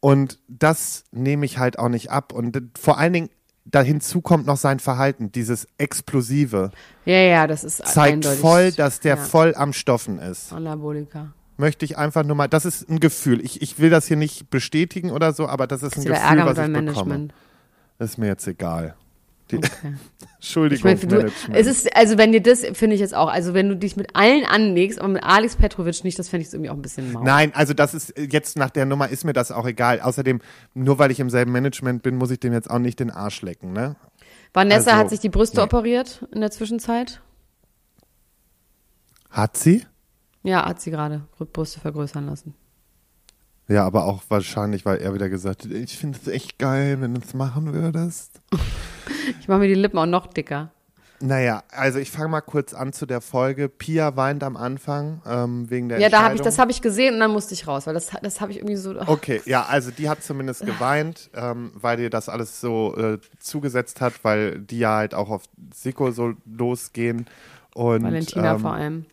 Und das nehme ich halt auch nicht ab. Und vor allen Dingen, da hinzu kommt noch sein Verhalten, dieses Explosive Ja, ja, das ist zeigt eindeutig. voll, dass der ja. voll am Stoffen ist. Anabolika. Möchte ich einfach nur mal, das ist ein Gefühl. Ich, ich will das hier nicht bestätigen oder so, aber das ist ein ist wieder Gefühl, was ich bekomme. Ist mir jetzt egal. Die, Okay. Entschuldigung, Ich meine, du, es ist, also wenn dir das, finde ich jetzt auch, also wenn du dich mit allen anlegst, aber mit Alex Petrovic nicht, das fände ich irgendwie auch ein bisschen mau. Nein, also das ist jetzt nach der Nummer ist mir das auch egal. Außerdem, nur weil ich im selben Management bin, muss ich dem jetzt auch nicht den Arsch lecken, ne? Vanessa also, hat sich die Brüste nee. operiert in der Zwischenzeit. Hat sie? Ja, hat sie gerade Brüste vergrößern lassen. Ja, aber auch wahrscheinlich, weil er wieder gesagt hat, ich finde es echt geil, wenn du es machen würdest. Ich mache mir die Lippen auch noch dicker. Naja, also ich fange mal kurz an zu der Folge. Pia weint am Anfang ähm, wegen der Ja, da habe ich, das habe ich gesehen und dann musste ich raus, weil das, das habe ich irgendwie so. ach, Okay, ja, also die hat zumindest geweint, ähm, weil dir das alles so äh, zugesetzt hat, weil die ja halt auch auf Siko so losgehen. Und, Valentina ähm, vor allem.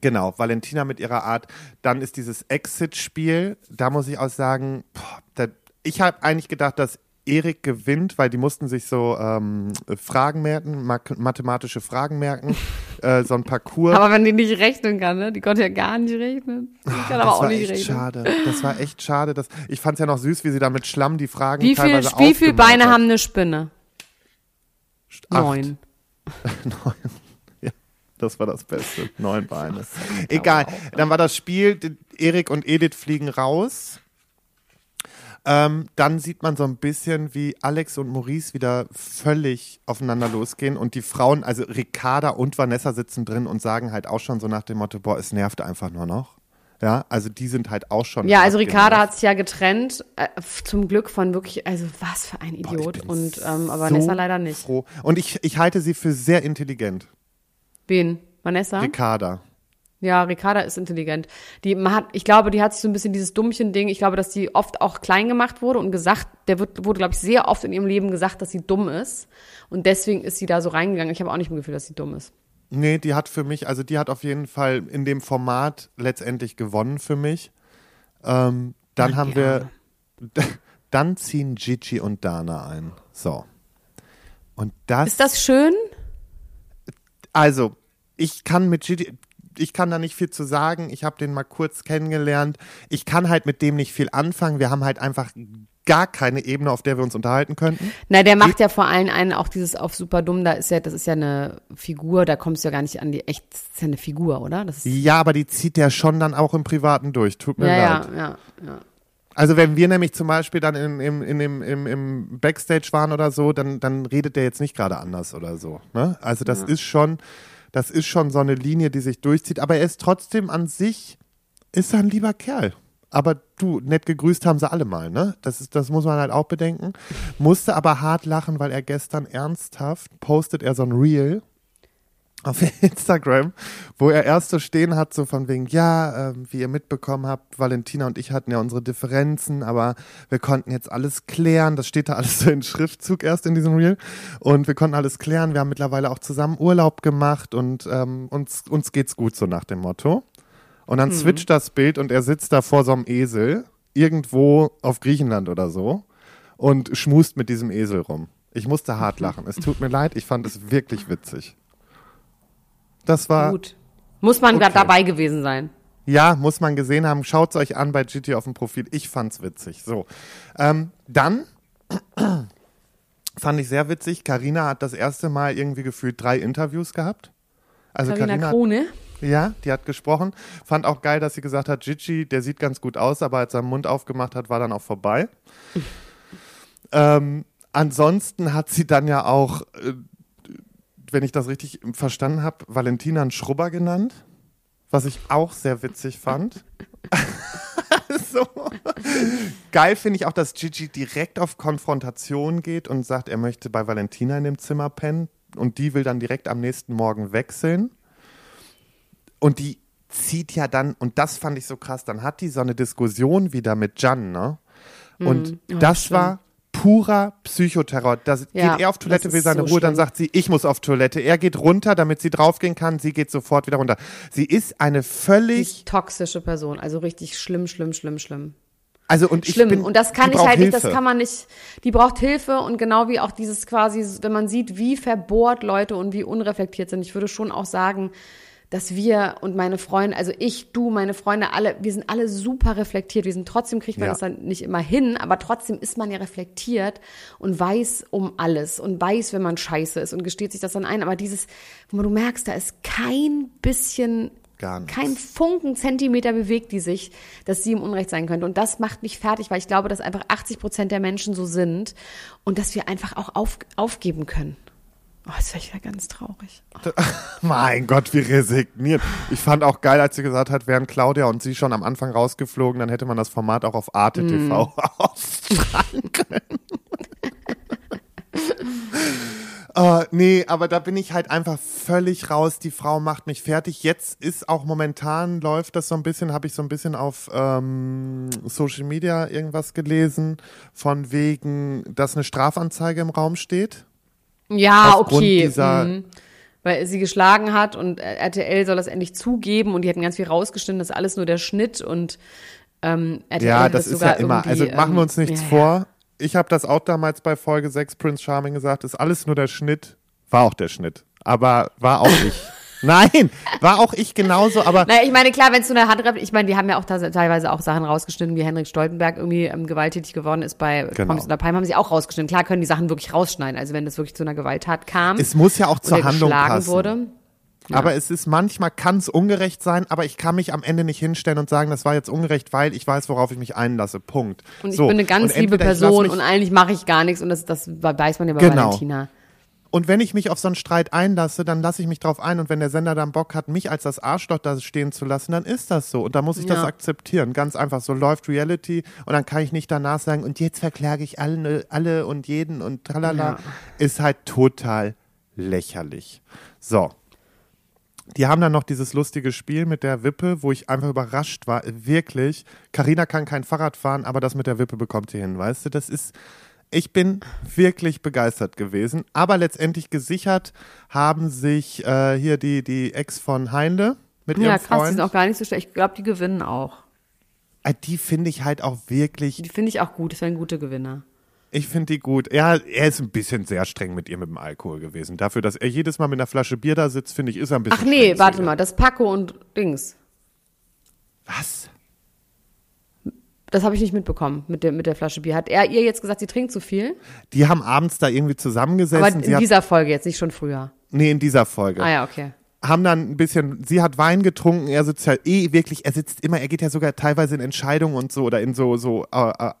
Genau, Valentina mit ihrer Art. Dann ist dieses Exit-Spiel, da muss ich auch sagen, boah, da, ich habe eigentlich gedacht, dass Erik gewinnt, weil die mussten sich so ähm, Fragen merken, mathematische Fragen merken, äh, so ein Parcours. Aber wenn die nicht rechnen kann, ne? Die konnte ja gar nicht rechnen. Die kann aber das auch war nicht echt rechnen. schade. Das war echt schade. Dass, ich fand es ja noch süß, wie sie da mit Schlamm die Fragen Wie viel, teilweise wie viel aufgemalt Beine hat. haben eine Spinne? Acht. Neun. Neun. Das war das Beste. Neun Beine. Egal. Dann war das Spiel, Erik und Edith fliegen raus. Ähm, dann sieht man so ein bisschen, wie Alex und Maurice wieder völlig aufeinander losgehen und die Frauen, also Ricarda und Vanessa sitzen drin und sagen halt auch schon so nach dem Motto, boah, es nervt einfach nur noch. Ja, also die sind halt auch schon. Ja, also Ricarda hat sich ja getrennt, äh, zum Glück von wirklich, also was für ein Boah, Idiot. bin und ähm, aber so Vanessa leider nicht. Froh. Und ich, ich halte sie für sehr intelligent. Wen? Vanessa? Ricarda. Ja, Ricarda ist intelligent. Die man hat, ich glaube, die hat sich so ein bisschen dieses Dummchen-Ding. Ich glaube, dass die oft auch klein gemacht wurde und gesagt, der wird, wurde, glaube ich, sehr oft in ihrem Leben gesagt, dass sie dumm ist. Und deswegen ist sie da so reingegangen. Ich habe auch nicht im Gefühl, dass sie dumm ist. Nee, die hat für mich, also die hat auf jeden Fall in dem Format letztendlich gewonnen für mich. Ähm, dann Ach, haben die wir, dann ziehen Gigi und Dana ein. So. Und das, Ist das schön? Also, ich kann mit Gigi, ich kann da nicht viel zu sagen. Ich habe den mal kurz kennengelernt. Ich kann halt mit dem nicht viel anfangen. Wir haben halt einfach gar keine Ebene, auf der wir uns unterhalten könnten. Na, der macht ja vor allem einen auch dieses auf super dumm. Da ist ja, das ist ja eine Figur. Da kommst du ja gar nicht an die echt. Das ist ja eine Figur, oder? Ja, aber die zieht der schon dann auch im Privaten durch. Tut mir ja, leid. ja, ja, ja. Also wenn wir nämlich zum Beispiel dann in, in, in dem, im, im Backstage waren oder so, dann, dann redet der jetzt nicht gerade anders oder so. Ne? Also das ist schon, das ist schon so eine Linie, die sich durchzieht. Aber er ist trotzdem an sich, ist er ein lieber Kerl. Aber du, nett gegrüßt haben sie alle mal, ne? Das, ist, das muss man halt auch bedenken. Musste aber hart lachen, weil er gestern ernsthaft postet er so ein Reel auf Instagram, wo er erst so stehen hat, so von wegen, ja, ähm, wie ihr mitbekommen habt, Valentina und ich hatten ja unsere Differenzen, aber wir konnten jetzt alles klären. Das steht da alles so in Schriftzug erst in diesem Reel. Und wir konnten alles klären. Wir haben mittlerweile auch zusammen Urlaub gemacht und ähm, uns, uns geht's gut, so nach dem Motto. Und dann switcht das Bild und er sitzt da vor so einem Esel, irgendwo auf Griechenland oder so, und schmust mit diesem Esel rum. Ich musste hart lachen. Es tut mir leid, ich fand es wirklich witzig. Das war, Gut. Muss man Okay. dabei gewesen sein. ja, muss man gesehen haben. Schaut's euch an bei GT auf dem Profil. Ich fand's witzig. So. Ähm, dann fand ich sehr witzig. Karina hat das erste Mal irgendwie gefühlt drei Interviews gehabt. Also Carina Carina, Krone. Ja, die hat gesprochen. Fand auch geil, dass sie gesagt hat, Gigi, der sieht ganz gut aus, aber als er den Mund aufgemacht hat, war dann auch vorbei. ähm, ansonsten hat sie dann ja auch, äh, wenn ich das richtig verstanden habe, Valentina einen Schrubber genannt, was ich auch sehr witzig fand. so. Geil finde ich auch, dass Gigi direkt auf Konfrontation geht und sagt, er möchte bei Valentina in dem Zimmer pennen und die will dann direkt am nächsten Morgen wechseln. Und die zieht ja dann, und das fand ich so krass, dann hat die so eine Diskussion wieder mit Jan, ne? Und Mhm. Oh, das schlimm. war purer Psychoterror. Da Ja, geht er auf Toilette, will seine so Ruhe, dann schlimm. sagt sie, ich muss auf Toilette. Er geht runter, damit sie draufgehen kann, sie geht sofort wieder runter. Sie ist eine völlig, ist toxische Person, also richtig schlimm, schlimm, schlimm, schlimm. also und Schlimm. ich bin, und das kann ich halt nicht, das kann man nicht, die braucht Hilfe und genau wie auch dieses quasi, wenn man sieht, wie verbohrt Leute und wie unreflektiert sind. Ich würde schon auch sagen, dass wir und meine Freunde, also ich, du, meine Freunde, alle, wir sind alle super reflektiert. Wir sind trotzdem kriegt man Ja. das dann nicht immer hin, aber trotzdem ist man ja reflektiert und weiß um alles und weiß, wenn man scheiße ist und gesteht sich das dann ein. Aber dieses, wo du merkst, da ist kein bisschen kein Funken Zentimeter bewegt die sich, dass sie im Unrecht sein könnte. Und das macht mich fertig, weil ich glaube, dass einfach 80 Prozent der Menschen so sind und dass wir einfach auch auf, aufgeben können. Oh, das wäre ich ja ganz traurig. Mein Gott, wie resigniert. Ich fand auch geil, als sie gesagt hat, wären Claudia und sie schon am Anfang rausgeflogen, dann hätte man das Format auch auf Arte Mm. TV ausstrahlen können. Äh, nee, aber da bin ich halt einfach völlig raus. Die Frau macht mich fertig. Jetzt ist auch momentan läuft das so ein bisschen, habe ich so ein bisschen auf ähm, Social Media irgendwas gelesen, von wegen, dass eine Strafanzeige im Raum steht. Ja, okay. mhm. Weil sie geschlagen hat und RTL soll das endlich zugeben und die hätten ganz viel rausgeschnitten, das ist alles nur der Schnitt und ähm, RTL Ja, hat das ist ja immer. Also machen wir ähm, uns nichts ja, ja. vor. Ich habe das auch damals bei Folge 6 Prince Charming gesagt, ist alles nur der Schnitt. War auch der Schnitt. Aber war auch ich. Nein, war auch ich genauso, aber Naja, ich meine, klar, wenn es so eine Handrep, ich meine, die haben ja auch teilweise auch Sachen rausgeschnitten, wie Henrik Stoltenberg irgendwie ähm, gewalttätig geworden ist bei Genau. Promis unter Palmen, haben sie auch rausgeschnitten. Klar können die Sachen wirklich rausschneiden, also wenn das wirklich zu einer Gewalttat kam es muss ja auch zur oder Handlung geschlagen passen. wurde. Aber es ist manchmal kann es ungerecht sein, aber ich kann mich am Ende nicht hinstellen und sagen, das war jetzt ungerecht, weil ich weiß, worauf ich mich einlasse. Punkt. Und ich so. bin eine ganz liebe Person und eigentlich mache ich gar nichts und das, das weiß man ja bei Genau. Valentina. Und wenn ich mich auf so einen Streit einlasse, dann lasse ich mich drauf ein. Und wenn der Sender dann Bock hat, mich als das Arschloch da stehen zu lassen, dann ist das so. Und da muss ich das Ja. akzeptieren. Ganz einfach. So läuft Reality. Und dann kann ich nicht danach sagen, und jetzt verklage ich alle, alle und jeden und tralala. Ja. Ist halt total lächerlich. So. Die haben dann noch dieses lustige Spiel mit der Wippe, wo ich einfach überrascht war. Wirklich. Karina kann kein Fahrrad fahren, aber das mit der Wippe bekommt sie hin, weißt du? Das ist. Ich bin wirklich begeistert gewesen. Aber letztendlich gesichert haben sich äh, hier die, die Ex von Heinde mit ihrem Ja, krass, die Freund. sind auch gar nicht so schlecht. Ich glaube, die gewinnen auch. Äh, die finde ich halt auch wirklich. Die finde ich auch gut, das wären gute Gewinner. Ich finde die gut. Ja, er ist ein bisschen sehr streng mit ihr mit dem Alkohol gewesen. Dafür, dass er jedes Mal mit einer Flasche Bier da sitzt, finde ich, ist er ein bisschen Ach nee, warte mal, das Paco und Dings. Was? Das habe ich nicht mitbekommen mit der, mit der Flasche Bier. Hat er ihr jetzt gesagt, sie trinkt zu viel? Die haben abends da irgendwie zusammengesessen. Aber sie in hat, dieser Folge jetzt, nicht schon früher. nee, in dieser Folge. Ah ja, okay. Haben dann ein bisschen, sie hat Wein getrunken, er sitzt ja eh wirklich, er sitzt immer, er geht ja sogar teilweise in Entscheidungen und so oder in so, so, äh, äh,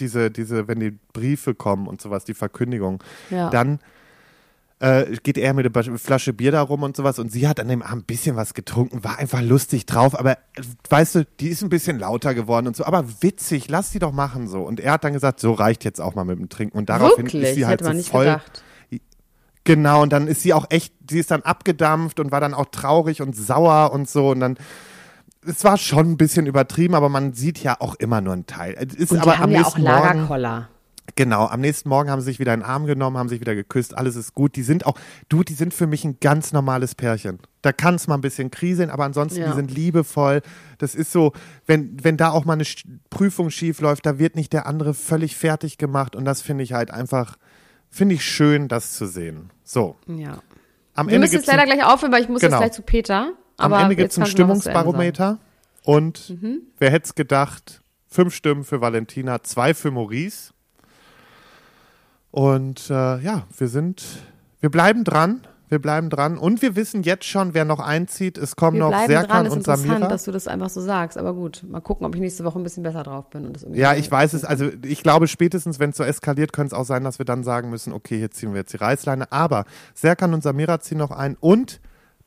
diese, diese, wenn die Briefe kommen und sowas, die Verkündigung. Ja. Dann äh, geht er mit einer Flasche Bier da rum und sowas und sie hat an dem Abend ein bisschen was getrunken, war einfach lustig drauf, aber äh, weißt du, die ist ein bisschen lauter geworden und so, aber witzig, lass sie doch machen so. Und er hat dann gesagt, so reicht jetzt auch mal mit dem Trinken und daraufhin Wirklich? ist sie halt Hätte so nicht voll. gedacht. Genau, und dann ist sie auch echt, sie ist dann abgedampft und war dann auch traurig und sauer und so und dann es war schon ein bisschen übertrieben, aber man sieht ja auch immer nur einen Teil. Es ist Und die aber haben am ja auch nächsten Morgen, Lagerkoller. Genau, am nächsten Morgen haben sie sich wieder in den Arm genommen, haben sich wieder geküsst, alles ist gut. Die sind auch, du, die sind für mich ein ganz normales Pärchen. Da kann es mal ein bisschen kriseln, aber ansonsten, Ja. die sind liebevoll. Das ist so, wenn, wenn da auch mal eine Prüfung schief läuft, da wird nicht der andere völlig fertig gemacht und das finde ich halt einfach, finde ich schön, das zu sehen. So, Ja. am Wir Ende müssen jetzt leider gleich aufhören, weil ich muss Genau. jetzt gleich zu Peter. Am Aber Ende gibt es ein. Stimmungsbarometer und Mhm. wer hätte es gedacht, fünf Stimmen für Valentina, zwei für Maurice. Und äh, ja, wir sind, wir bleiben dran. Wir bleiben dran. Und wir wissen jetzt schon, wer noch einzieht. Es kommen Wir noch Serkan dran, ist und interessant, Samira. dass du das einfach so sagst. Aber gut, mal gucken, ob ich nächste Woche ein bisschen besser drauf bin. Und das Ja, ich weiß es. Also ich glaube, spätestens, wenn es so eskaliert, könnte es auch sein, dass wir dann sagen müssen, okay, hier ziehen wir jetzt die Reißleine. Aber Serkan und Samira ziehen noch ein und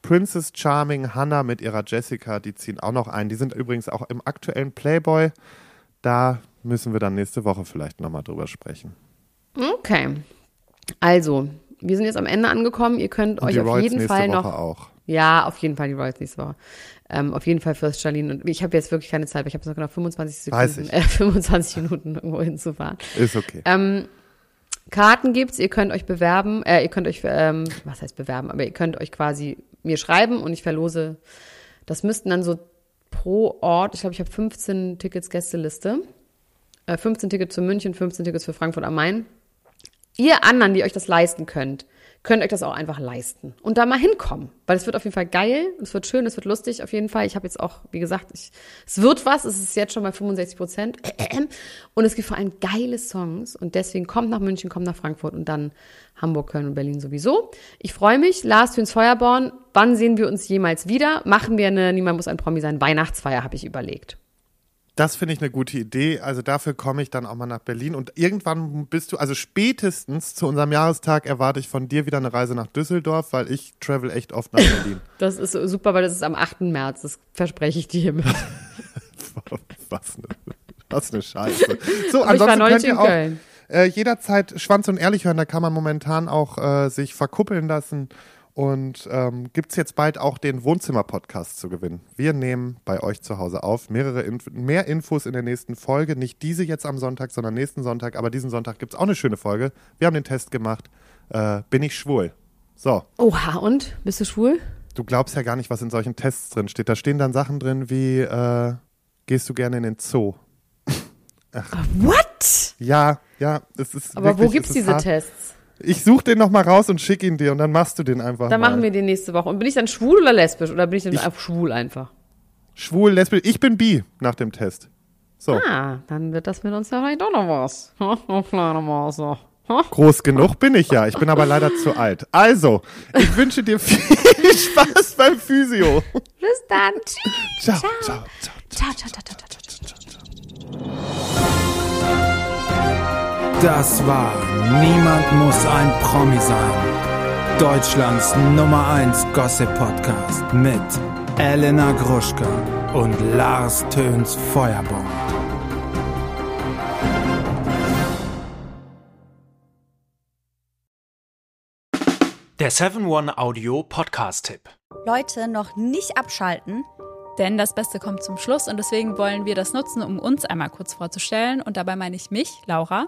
Princess Charming Hannah mit ihrer Jessica, die ziehen auch noch ein. Die sind übrigens auch im aktuellen Playboy. Da müssen wir dann nächste Woche vielleicht nochmal drüber sprechen. Okay. Also, wir sind jetzt am Ende angekommen. Ihr könnt Und euch auf jeden Fall Woche noch. auch. Ja, auf jeden Fall die Royals nächste Woche. Ähm, auf jeden Fall Fürst Charlene. Und ich habe jetzt wirklich keine Zeit, weil ich habe noch genau 25 Sekunden. Äh, 25 Minuten irgendwo hinzufahren. Ist okay. Ähm, Karten gibt's, ihr könnt euch bewerben, äh, ihr könnt euch, ähm, was heißt bewerben, aber ihr könnt euch quasi mir schreiben und ich verlose, das müssten dann so pro Ort, ich glaube, ich habe 15 Tickets Gästeliste, äh, 15 Tickets für München, 15 Tickets für Frankfurt am Main. Ihr anderen, die euch das leisten könnt, könnt euch das auch einfach leisten und da mal hinkommen, weil es wird auf jeden Fall geil, es wird schön, es wird lustig auf jeden Fall. Ich habe jetzt auch, wie gesagt, ich, es wird was, es ist jetzt schon mal 65 Prozent und es gibt vor allem geile Songs und deswegen kommt nach München, kommt nach Frankfurt und dann Hamburg, Köln und Berlin sowieso. Ich freue mich, Lars Töns Feuerborn, wann sehen wir uns jemals wieder? Machen wir eine Niemand muss ein Promi sein Weihnachtsfeier, habe ich überlegt. Das finde ich eine gute Idee. Also dafür komme ich dann auch mal nach Berlin. Und irgendwann bist du, also spätestens zu unserem Jahrestag erwarte ich von dir wieder eine Reise nach Düsseldorf, weil ich travel echt oft nach Berlin. Das ist super, weil das ist am 8. März, das verspreche ich dir hiermit. was, eine, was eine Scheiße. So, Aber ansonsten könnt ihr auch äh, jederzeit Schwanz und Ehrlich hören. Da kann man momentan auch äh, sich verkuppeln lassen. Und ähm, gibt es jetzt bald auch den Wohnzimmer-Podcast zu gewinnen. Wir nehmen bei euch zu Hause auf. Mehrere Inf mehr Infos in der nächsten Folge. Nicht diese jetzt am Sonntag, sondern nächsten Sonntag. Aber diesen Sonntag gibt es auch eine schöne Folge. Wir haben den Test gemacht. Äh, bin ich schwul? So, Oha, und? Bist du schwul? du glaubst ja gar nicht, was in solchen Tests drin steht. Da stehen dann Sachen drin wie, äh, gehst du gerne in den Zoo? What? Ja, ja, es ist Aber wirklich, wo gibt's es diese hart. Tests? Ich suche den nochmal raus und schicke ihn dir und dann machst du den einfach Dann mal. machen wir den nächste Woche. Und bin ich dann schwul oder lesbisch? Oder bin ich dann einfach schwul einfach? Schwul, lesbisch. Ich bin bi nach dem Test. So, Ah, dann wird das mit uns ja vielleicht doch noch was. Groß genug bin ich ja. Ich bin aber leider zu alt. Also, ich wünsche dir viel Spaß beim Physio. Bis dann. Tschüss. Ciao, ciao, ciao. Ciao, ciao, ciao, ciao, ciao, ciao, ciao. Das war Niemand muss ein Promi sein. Deutschlands Nummer 1 Gossip Podcast mit Elena Gruschka und Lars Töns Feuerbomb. Der 7-One-Audio-Podcast-Tipp. Leute noch nicht abschalten. Denn das Beste kommt zum Schluss und deswegen wollen wir das nutzen, um uns einmal kurz vorzustellen. Und dabei meine ich mich, Laura,